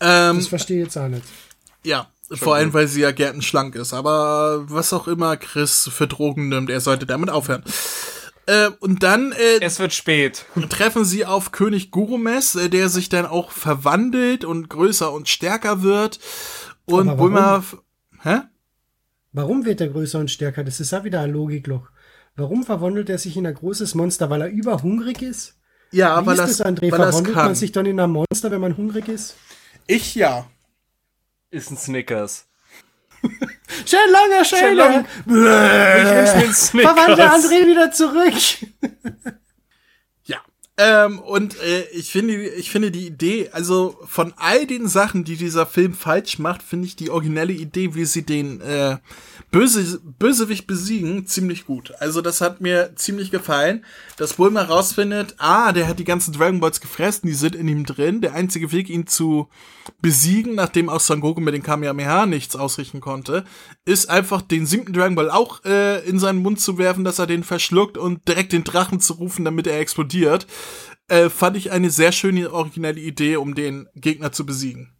Ähm, das verstehe ich jetzt auch nicht. Ja, vor allem, weil sie ja gärtenschlank ist. Aber was auch immer Chris für Drogen nimmt, er sollte damit aufhören. Äh, und dann äh, es wird spät. treffen sie auf König Gurumes, äh, der sich dann auch verwandelt und größer und stärker wird. Und Bulma. Hä? Warum wird er größer und stärker? Das ist ja wieder ein Logikloch. Warum verwandelt er sich in ein großes Monster? Weil er überhungrig ist? Ja, Wie weil ist das, André? Weil Verwandelt man sich dann in ein Monster, wenn man hungrig ist? Ich ja. Ist ein Snickers. Schön langer Schäler. Ich wünsche mir Snickers. Verwandle André wieder zurück. Ähm, und äh, ich finde, ich finde die Idee, also von all den Sachen, die dieser Film falsch macht, finde ich die originelle Idee, wie sie den äh, Böse, Bösewicht besiegen, ziemlich gut. Also das hat mir ziemlich gefallen, dass Bulma rausfindet, ah, der hat die ganzen Dragon Balls gefressen, die sind in ihm drin. Der einzige Weg, ihn zu besiegen, nachdem auch Son Goku mit den Kamehameha nichts ausrichten konnte, ist einfach den siebten Dragon Ball auch äh, in seinen Mund zu werfen, dass er den verschluckt und direkt den Drachen zu rufen, damit er explodiert. Äh, fand ich eine sehr schöne originelle Idee, um den Gegner zu besiegen.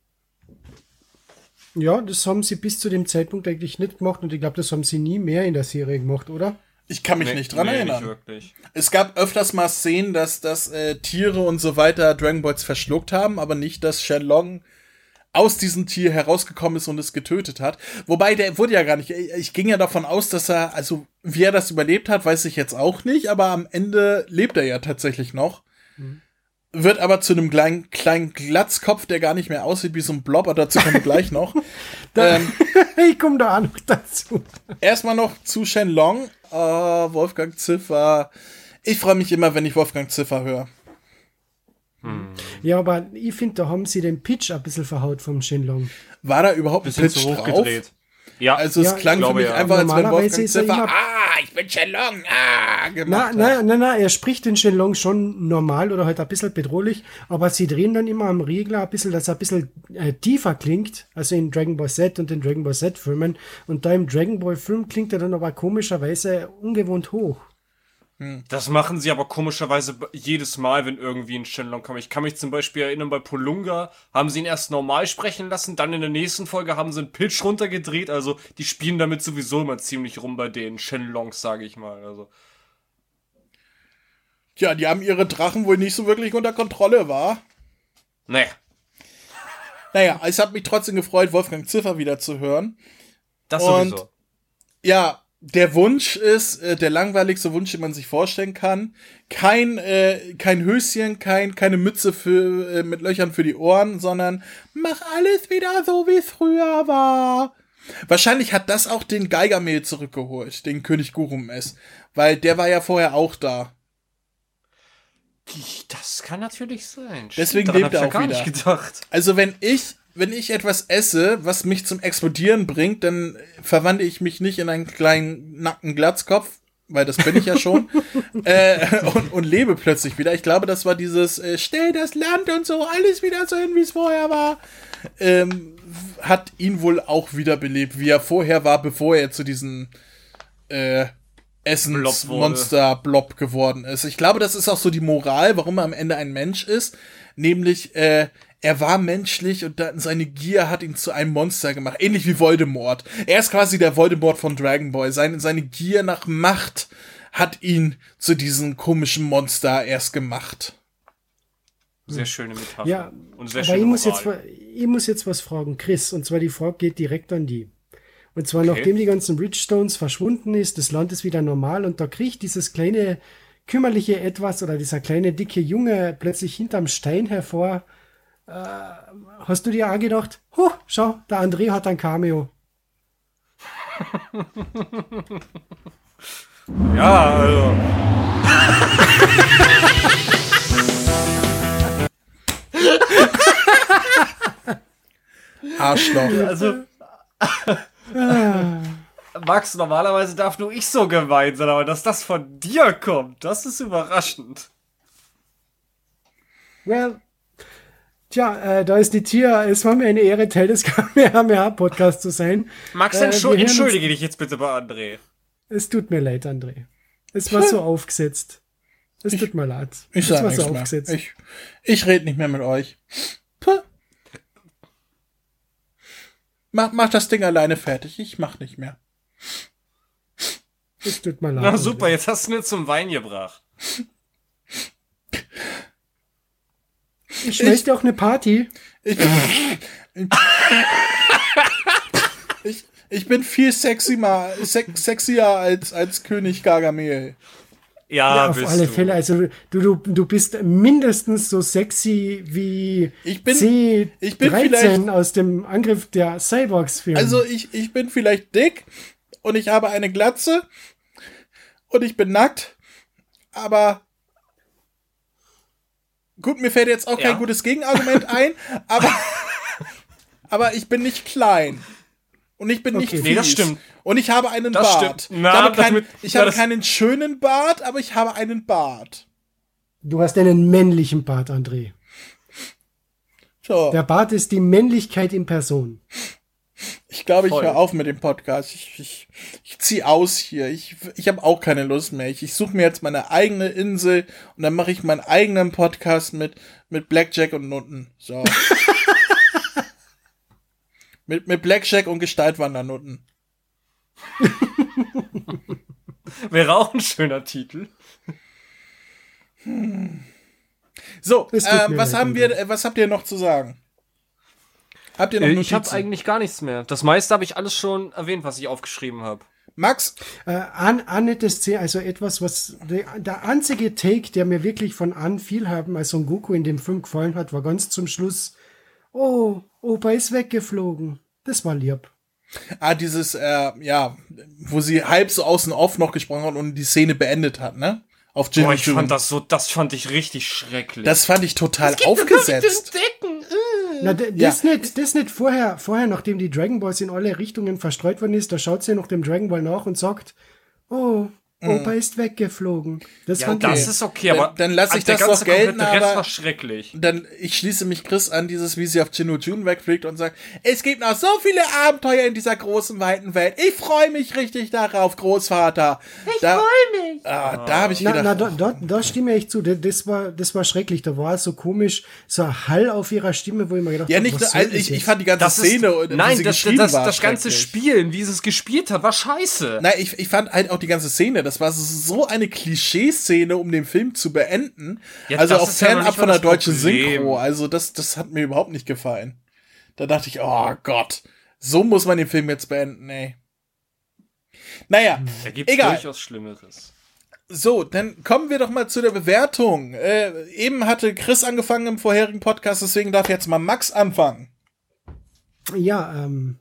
Ja, das haben sie bis zu dem Zeitpunkt eigentlich nicht gemacht und ich glaube, das haben sie nie mehr in der Serie gemacht, oder? Ich kann mich nee, nicht dran nee, erinnern. Nicht es gab öfters mal Szenen, dass, dass äh, Tiere und so weiter Dragon Balls verschluckt haben, aber nicht, dass Shenlong aus diesem Tier herausgekommen ist und es getötet hat. Wobei der wurde ja gar nicht. Ich ging ja davon aus, dass er, also wie er das überlebt hat, weiß ich jetzt auch nicht, aber am Ende lebt er ja tatsächlich noch. Wird aber zu einem kleinen, kleinen Glatzkopf, der gar nicht mehr aussieht wie so ein Blob, aber dazu kommen wir gleich noch. ähm, ich komme da auch noch dazu. Erstmal noch zu Shenlong. Uh, Wolfgang Ziffer. Ich freue mich immer, wenn ich Wolfgang Ziffer höre. Hm. Ja, aber ich finde, da haben sie den Pitch ein bisschen verhaut vom Shenlong. War da überhaupt ein Pitch drauf? Ja, also es ja, klang für mich ja. einfach, als wenn Wolfgang Ziffer, ah, ich bin Shenlong, ah, gemacht na, na, na, na, er spricht den Shenlong schon normal oder halt ein bisschen bedrohlich, aber sie drehen dann immer am Regler ein bisschen, dass er ein bisschen äh, tiefer klingt, also in Dragon Ball Z und den Dragon Ball Z Filmen und da im Dragon Ball Film klingt er dann aber komischerweise ungewohnt hoch. Hm. Das machen sie aber komischerweise jedes Mal, wenn irgendwie ein Shenlong kommt. Ich kann mich zum Beispiel erinnern, bei Polunga haben sie ihn erst normal sprechen lassen, dann in der nächsten Folge haben sie einen Pitch runtergedreht. Also die spielen damit sowieso immer ziemlich rum bei den Shenlongs, sage ich mal. Also. Tja, die haben ihre Drachen wohl nicht so wirklich unter Kontrolle, war? Nee. Naja, es hat mich trotzdem gefreut, Wolfgang Ziffer wieder zu hören. Das Und, sowieso. Ja, der Wunsch ist, äh, der langweiligste Wunsch, den man sich vorstellen kann. Kein, äh, kein Höschen, kein, keine Mütze für, äh, mit Löchern für die Ohren, sondern mach alles wieder so, wie es früher war. Wahrscheinlich hat das auch den Geigermehl zurückgeholt, den König Gurumes, weil der war ja vorher auch da. Das kann natürlich sein. Deswegen lebt er auch wieder. Also wenn ich wenn ich etwas esse, was mich zum Explodieren bringt, dann verwandle ich mich nicht in einen kleinen nackten Glatzkopf, weil das bin ich ja schon, äh, und, und lebe plötzlich wieder. Ich glaube, das war dieses äh, Stell das Land und so, alles wieder so hin, wie es vorher war. Ähm, hat ihn wohl auch wiederbelebt, wie er vorher war, bevor er zu diesem äh, Essensmonster-Blob geworden ist. Ich glaube, das ist auch so die Moral, warum er am Ende ein Mensch ist. Nämlich, äh, er war menschlich und dann seine Gier hat ihn zu einem Monster gemacht. Ähnlich wie Voldemort. Er ist quasi der Voldemort von Dragon Ball. Seine, seine Gier nach Macht hat ihn zu diesem komischen Monster erst gemacht. Sehr schöne Metapher. Ja, und sehr aber ich muss, jetzt, ich muss jetzt was fragen, Chris. Und zwar die Frage geht direkt an die. Und zwar, okay. nachdem die ganzen Ridgestones verschwunden ist, das Land ist wieder normal und da kriegt dieses kleine kümmerliche Etwas oder dieser kleine dicke Junge plötzlich hinterm Stein hervor äh, hast du dir auch gedacht, huh, schau, der André hat ein Cameo. ja, also. Arschloch. Also. Max, normalerweise darf nur ich so gemein sein, aber dass das von dir kommt, das ist überraschend. Well, Tja, äh, da ist die Tier. Es war mir eine Ehre, Teil des Kamehameha-Podcasts zu sein. Max, äh, entschuldige dich jetzt bitte bei André. Es tut mir leid, André. Es war so aufgesetzt. Es ich, tut mir leid. Ich sag war so aufgesetzt. Ich, ich rede nicht mehr mit euch. Puh. Mach, mach das Ding alleine fertig. Ich mach nicht mehr. Es tut mir leid. Na super, jetzt hast du mir zum Wein gebracht. Ich, möchte auch eine Party. Ich, ich, ich bin viel sexy mal, sex, sexier als, als König Gargamel. Ja, ja, auf alle du. Fälle. Also du, du, du bist mindestens so sexy wie ich bin, C13 ich bin vielleicht, aus dem Angriff der Cyborgs-Film. Also ich, ich bin vielleicht dick und ich habe eine Glatze und ich bin nackt, aber Gut, mir fällt jetzt auch ja. kein gutes Gegenargument ein, aber, aber ich bin nicht klein. Und ich bin okay. nicht fies. Nee, das stimmt. Und ich habe einen das Bart. Stimmt. Na, ich habe, kein, mit, ich habe keinen schönen Bart, aber ich habe einen Bart. Du hast einen männlichen Bart, André. So. Der Bart ist die Männlichkeit in Person. Ich glaube, ich höre auf mit dem Podcast. Ich, ich, ich ziehe aus hier. Ich, ich habe auch keine Lust mehr. Ich, ich suche mir jetzt meine eigene Insel und dann mache ich meinen eigenen Podcast mit, mit Blackjack und Nutten. So. mit, mit Blackjack und Gestaltwandernutten. Wäre auch ein schöner Titel. Hm. So, äh, was haben wir, was habt ihr noch zu sagen? Habt ihr noch Notizen? Ich habe eigentlich gar nichts mehr. Das meiste habe ich alles schon erwähnt, was ich aufgeschrieben habe. Max? Äh, an, Annette Szene, also etwas, was der, der einzige Take, der mir wirklich von an viel haben, als Son Goku in dem Film gefallen hat, war ganz zum Schluss, oh, Opa ist weggeflogen. Das war lieb. Ah, dieses, äh, ja, wo sie halb so außen auf noch gesprochen hat und die Szene beendet hat, ne? Auf Jimmy Boah, ich June. fand das so, das fand ich richtig schrecklich. Das fand ich total aufgesetzt. Na, das, ja. nicht, das nicht vorher, vorher, nachdem die Dragon Balls in alle Richtungen verstreut worden ist, da schaut sie noch dem Dragon Ball nach und sagt, oh, Opa mhm. ist weggeflogen. Das, ja, das okay. ist okay, aber dann, dann lasse ich das doch gelten, aber Rest war schrecklich. Dann ich schließe mich Chris an dieses, wie sie auf Chino June wegfliegt und sagt, es gibt noch so viele Abenteuer in dieser großen weiten Welt. Ich freue mich richtig darauf, Großvater. Ich freue mich. Ah, da habe ich na, gedacht, na, da, da, da stimme ich zu. Das war, das war schrecklich. Da war so komisch, so ein Hall auf ihrer Stimme, wo ich mir gedacht habe, ja, nicht, also ich, ich fand die ganze das Szene, ist, nein, das, das, das, das ganze Spielen, wie sie es gespielt hat, war scheiße. Nein, ich, ich fand halt auch die ganze Szene, das war so eine Klischeeszene, um den Film zu beenden. Ja, also auch fernab ja von der deutschen Synchro. Also das, das hat mir überhaupt nicht gefallen. Da dachte ich, oh Gott, so muss man den Film jetzt beenden, ey. Naja, da gibt's egal. durchaus Schlimmeres. So, dann kommen wir doch mal zu der Bewertung. Äh, eben hatte Chris angefangen im vorherigen Podcast, deswegen darf jetzt mal Max anfangen. Ja, ähm,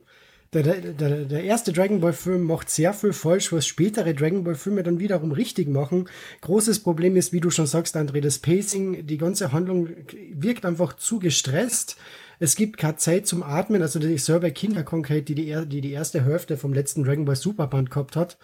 der, der, der erste Dragon Ball Film macht sehr viel falsch, was spätere Dragon Ball Filme dann wiederum richtig machen. Großes Problem ist, wie du schon sagst, André, das Pacing, die ganze Handlung wirkt einfach zu gestresst. Es gibt keine Zeit zum Atmen, also die Server Kinderkrankheit, die die, die die erste Hälfte vom letzten Dragon Ball Superband gehabt hat.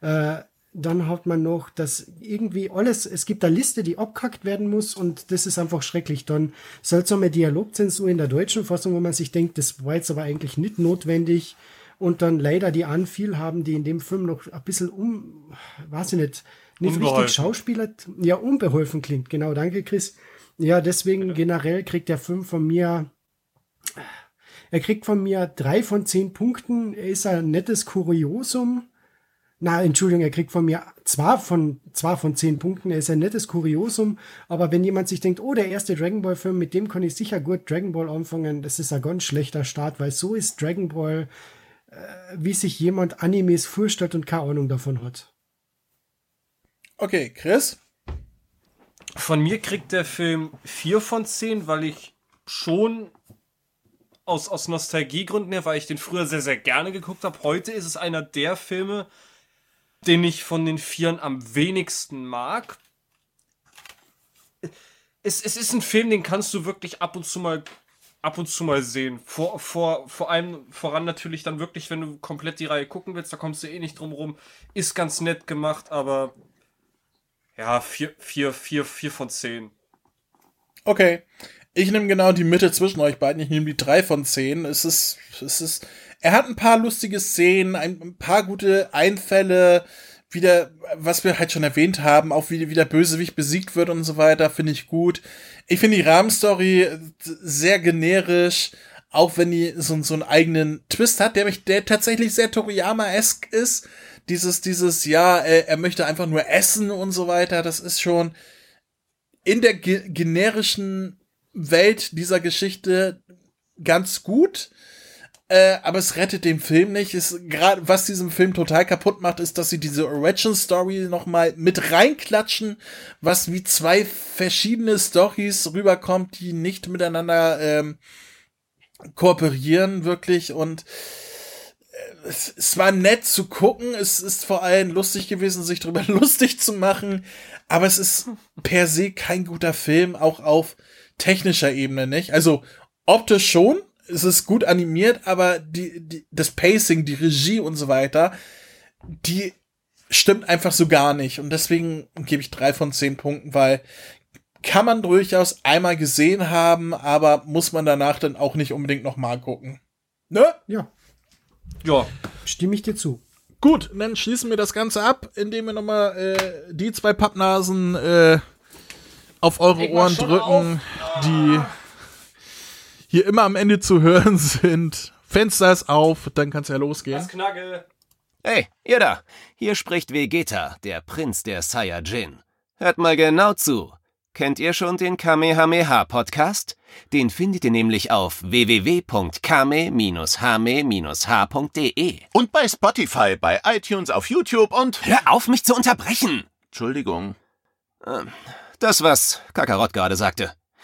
Äh, dann hat man noch das irgendwie alles, es gibt eine Liste, die abkackt werden muss und das ist einfach schrecklich. Dann seltsame Dialogzensur in der deutschen Fassung, wo man sich denkt, das war jetzt aber eigentlich nicht notwendig. Und dann leider die Anfiel haben, die in dem Film noch ein bisschen um, weiß ich nicht, nicht unbeholfen. richtig Schauspieler, ja, unbeholfen klingt. Genau, danke Chris. Ja, deswegen generell kriegt der Film von mir, er kriegt von mir drei von zehn Punkten. Er ist ein nettes Kuriosum na, Entschuldigung, er kriegt von mir zwar von, zwar von zehn Punkten, er ist ein nettes Kuriosum, aber wenn jemand sich denkt, oh, der erste Dragon Ball Film, mit dem kann ich sicher gut Dragon Ball anfangen, das ist ein ganz schlechter Start, weil so ist Dragon Ball, äh, wie sich jemand Animes vorstellt und keine Ahnung davon hat. Okay, Chris? Von mir kriegt der Film vier von zehn, weil ich schon aus, aus Nostalgiegründen her, weil ich den früher sehr, sehr gerne geguckt habe. Heute ist es einer der Filme, den ich von den Vieren am wenigsten mag. Es, es ist ein Film, den kannst du wirklich ab und zu mal ab und zu mal sehen. Vor, vor, vor allem voran natürlich dann wirklich, wenn du komplett die Reihe gucken willst, da kommst du eh nicht drum rum. Ist ganz nett gemacht, aber ja, vier, vier, vier, vier von zehn. Okay. Ich nehme genau die Mitte zwischen euch beiden. Ich nehme die drei von zehn. Es ist, es ist, er hat ein paar lustige Szenen, ein, paar gute Einfälle, wieder, was wir halt schon erwähnt haben, auch wie, wie der Bösewicht besiegt wird und so weiter, finde ich gut. Ich finde die Rahmenstory sehr generisch, auch wenn die so, so einen eigenen Twist hat, der mich, der tatsächlich sehr Toriyama-esk ist. Dieses, dieses, ja, er, er möchte einfach nur essen und so weiter, das ist schon in der ge generischen Welt dieser Geschichte ganz gut. Äh, aber es rettet den Film nicht. gerade was diesen Film total kaputt macht, ist, dass sie diese Origin Story noch mal mit reinklatschen, was wie zwei verschiedene Stories rüberkommt, die nicht miteinander ähm, kooperieren wirklich und äh, es, es war nett zu gucken. Es ist vor allem lustig gewesen, sich darüber lustig zu machen. Aber es ist per se kein guter Film, auch auf technischer Ebene nicht. Also optisch schon, es ist gut animiert, aber die, die, das Pacing, die Regie und so weiter, die stimmt einfach so gar nicht. Und deswegen gebe ich drei von zehn Punkten, weil kann man durchaus einmal gesehen haben, aber muss man danach dann auch nicht unbedingt nochmal gucken. Ne? Ja. Ja. Stimme ich dir zu. Gut, dann schließen wir das Ganze ab, indem wir nochmal äh, die zwei Pappnasen äh, auf eure Ohren drücken, die hier immer am Ende zu hören sind. Fenster ist auf, dann kann's ja losgehen. Das Knagge. Hey, ihr da. Hier spricht Vegeta, der Prinz der Saiyajin. Hört mal genau zu. Kennt ihr schon den Kamehameha Podcast? Den findet ihr nämlich auf www.kame-hame-h.de. Und bei Spotify, bei iTunes, auf YouTube und... Hör auf, mich zu unterbrechen! Entschuldigung. Ähm, das, was Kakarott gerade sagte.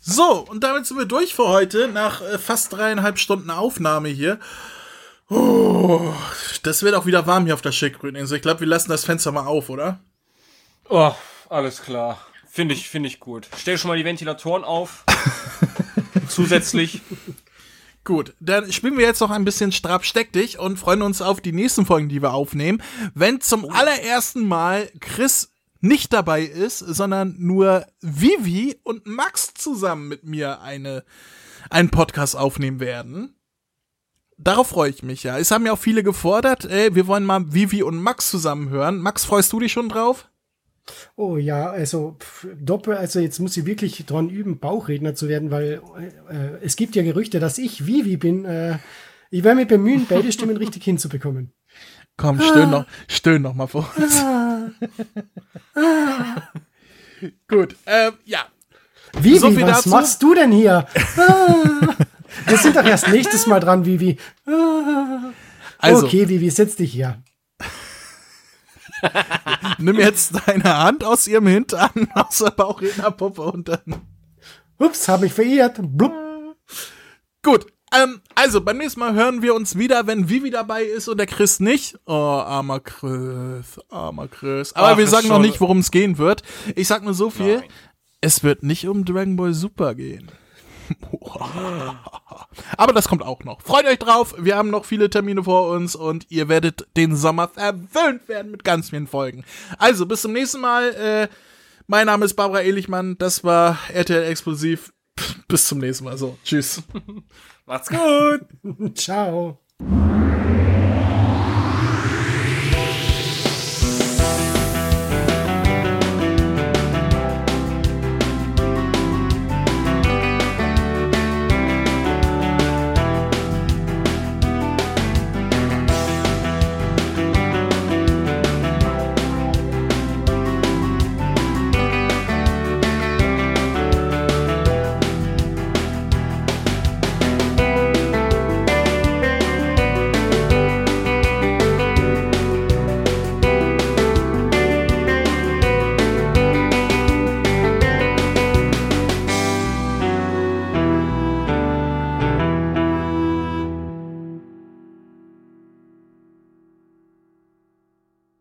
So, und damit sind wir durch für heute, nach äh, fast dreieinhalb Stunden Aufnahme hier. Oh, das wird auch wieder warm hier auf der Schickgrüninsel. Ich glaube, wir lassen das Fenster mal auf, oder? Oh, alles klar. Finde ich, finde ich gut. Stell schon mal die Ventilatoren auf. Zusätzlich. Gut, dann spielen wir jetzt noch ein bisschen Strab steck dich und freuen uns auf die nächsten Folgen, die wir aufnehmen. Wenn zum oh. allerersten Mal Chris nicht dabei ist, sondern nur Vivi und Max zusammen mit mir eine, einen Podcast aufnehmen werden. Darauf freue ich mich, ja. Es haben ja auch viele gefordert, ey, wir wollen mal Vivi und Max zusammen hören. Max, freust du dich schon drauf? Oh ja, also doppel, also jetzt muss ich wirklich dran üben, Bauchredner zu werden, weil äh, es gibt ja Gerüchte, dass ich Vivi bin. Äh, ich werde mich bemühen, beide Stimmen richtig hinzubekommen. Komm, stöhn noch, stöhn noch mal vor uns. Gut, ähm, ja. Vivi, so was dazu. machst du denn hier? Wir sind doch erst nächstes Mal dran, Vivi. Also, okay, Vivi, setz dich hier. Nimm jetzt deine Hand aus ihrem Hintern, aus der Bauchrednerpuppe und dann. Ups, hab ich verirrt. Blub. Gut, ähm, also, beim nächsten Mal hören wir uns wieder, wenn Vivi dabei ist und der Chris nicht. Oh, armer Chris, armer Chris. Aber Ach, wir sagen noch nicht, worum es gehen wird. Ich sag nur so viel. Nein. Es wird nicht um Dragon Ball Super gehen. Aber das kommt auch noch. Freut euch drauf. Wir haben noch viele Termine vor uns und ihr werdet den Sommer verwöhnt werden mit ganz vielen Folgen. Also, bis zum nächsten Mal. Äh, mein Name ist Barbara Ehlichmann. Das war RTL Explosiv. Bis zum nächsten Mal. So, tschüss. Macht's gut. Ciao.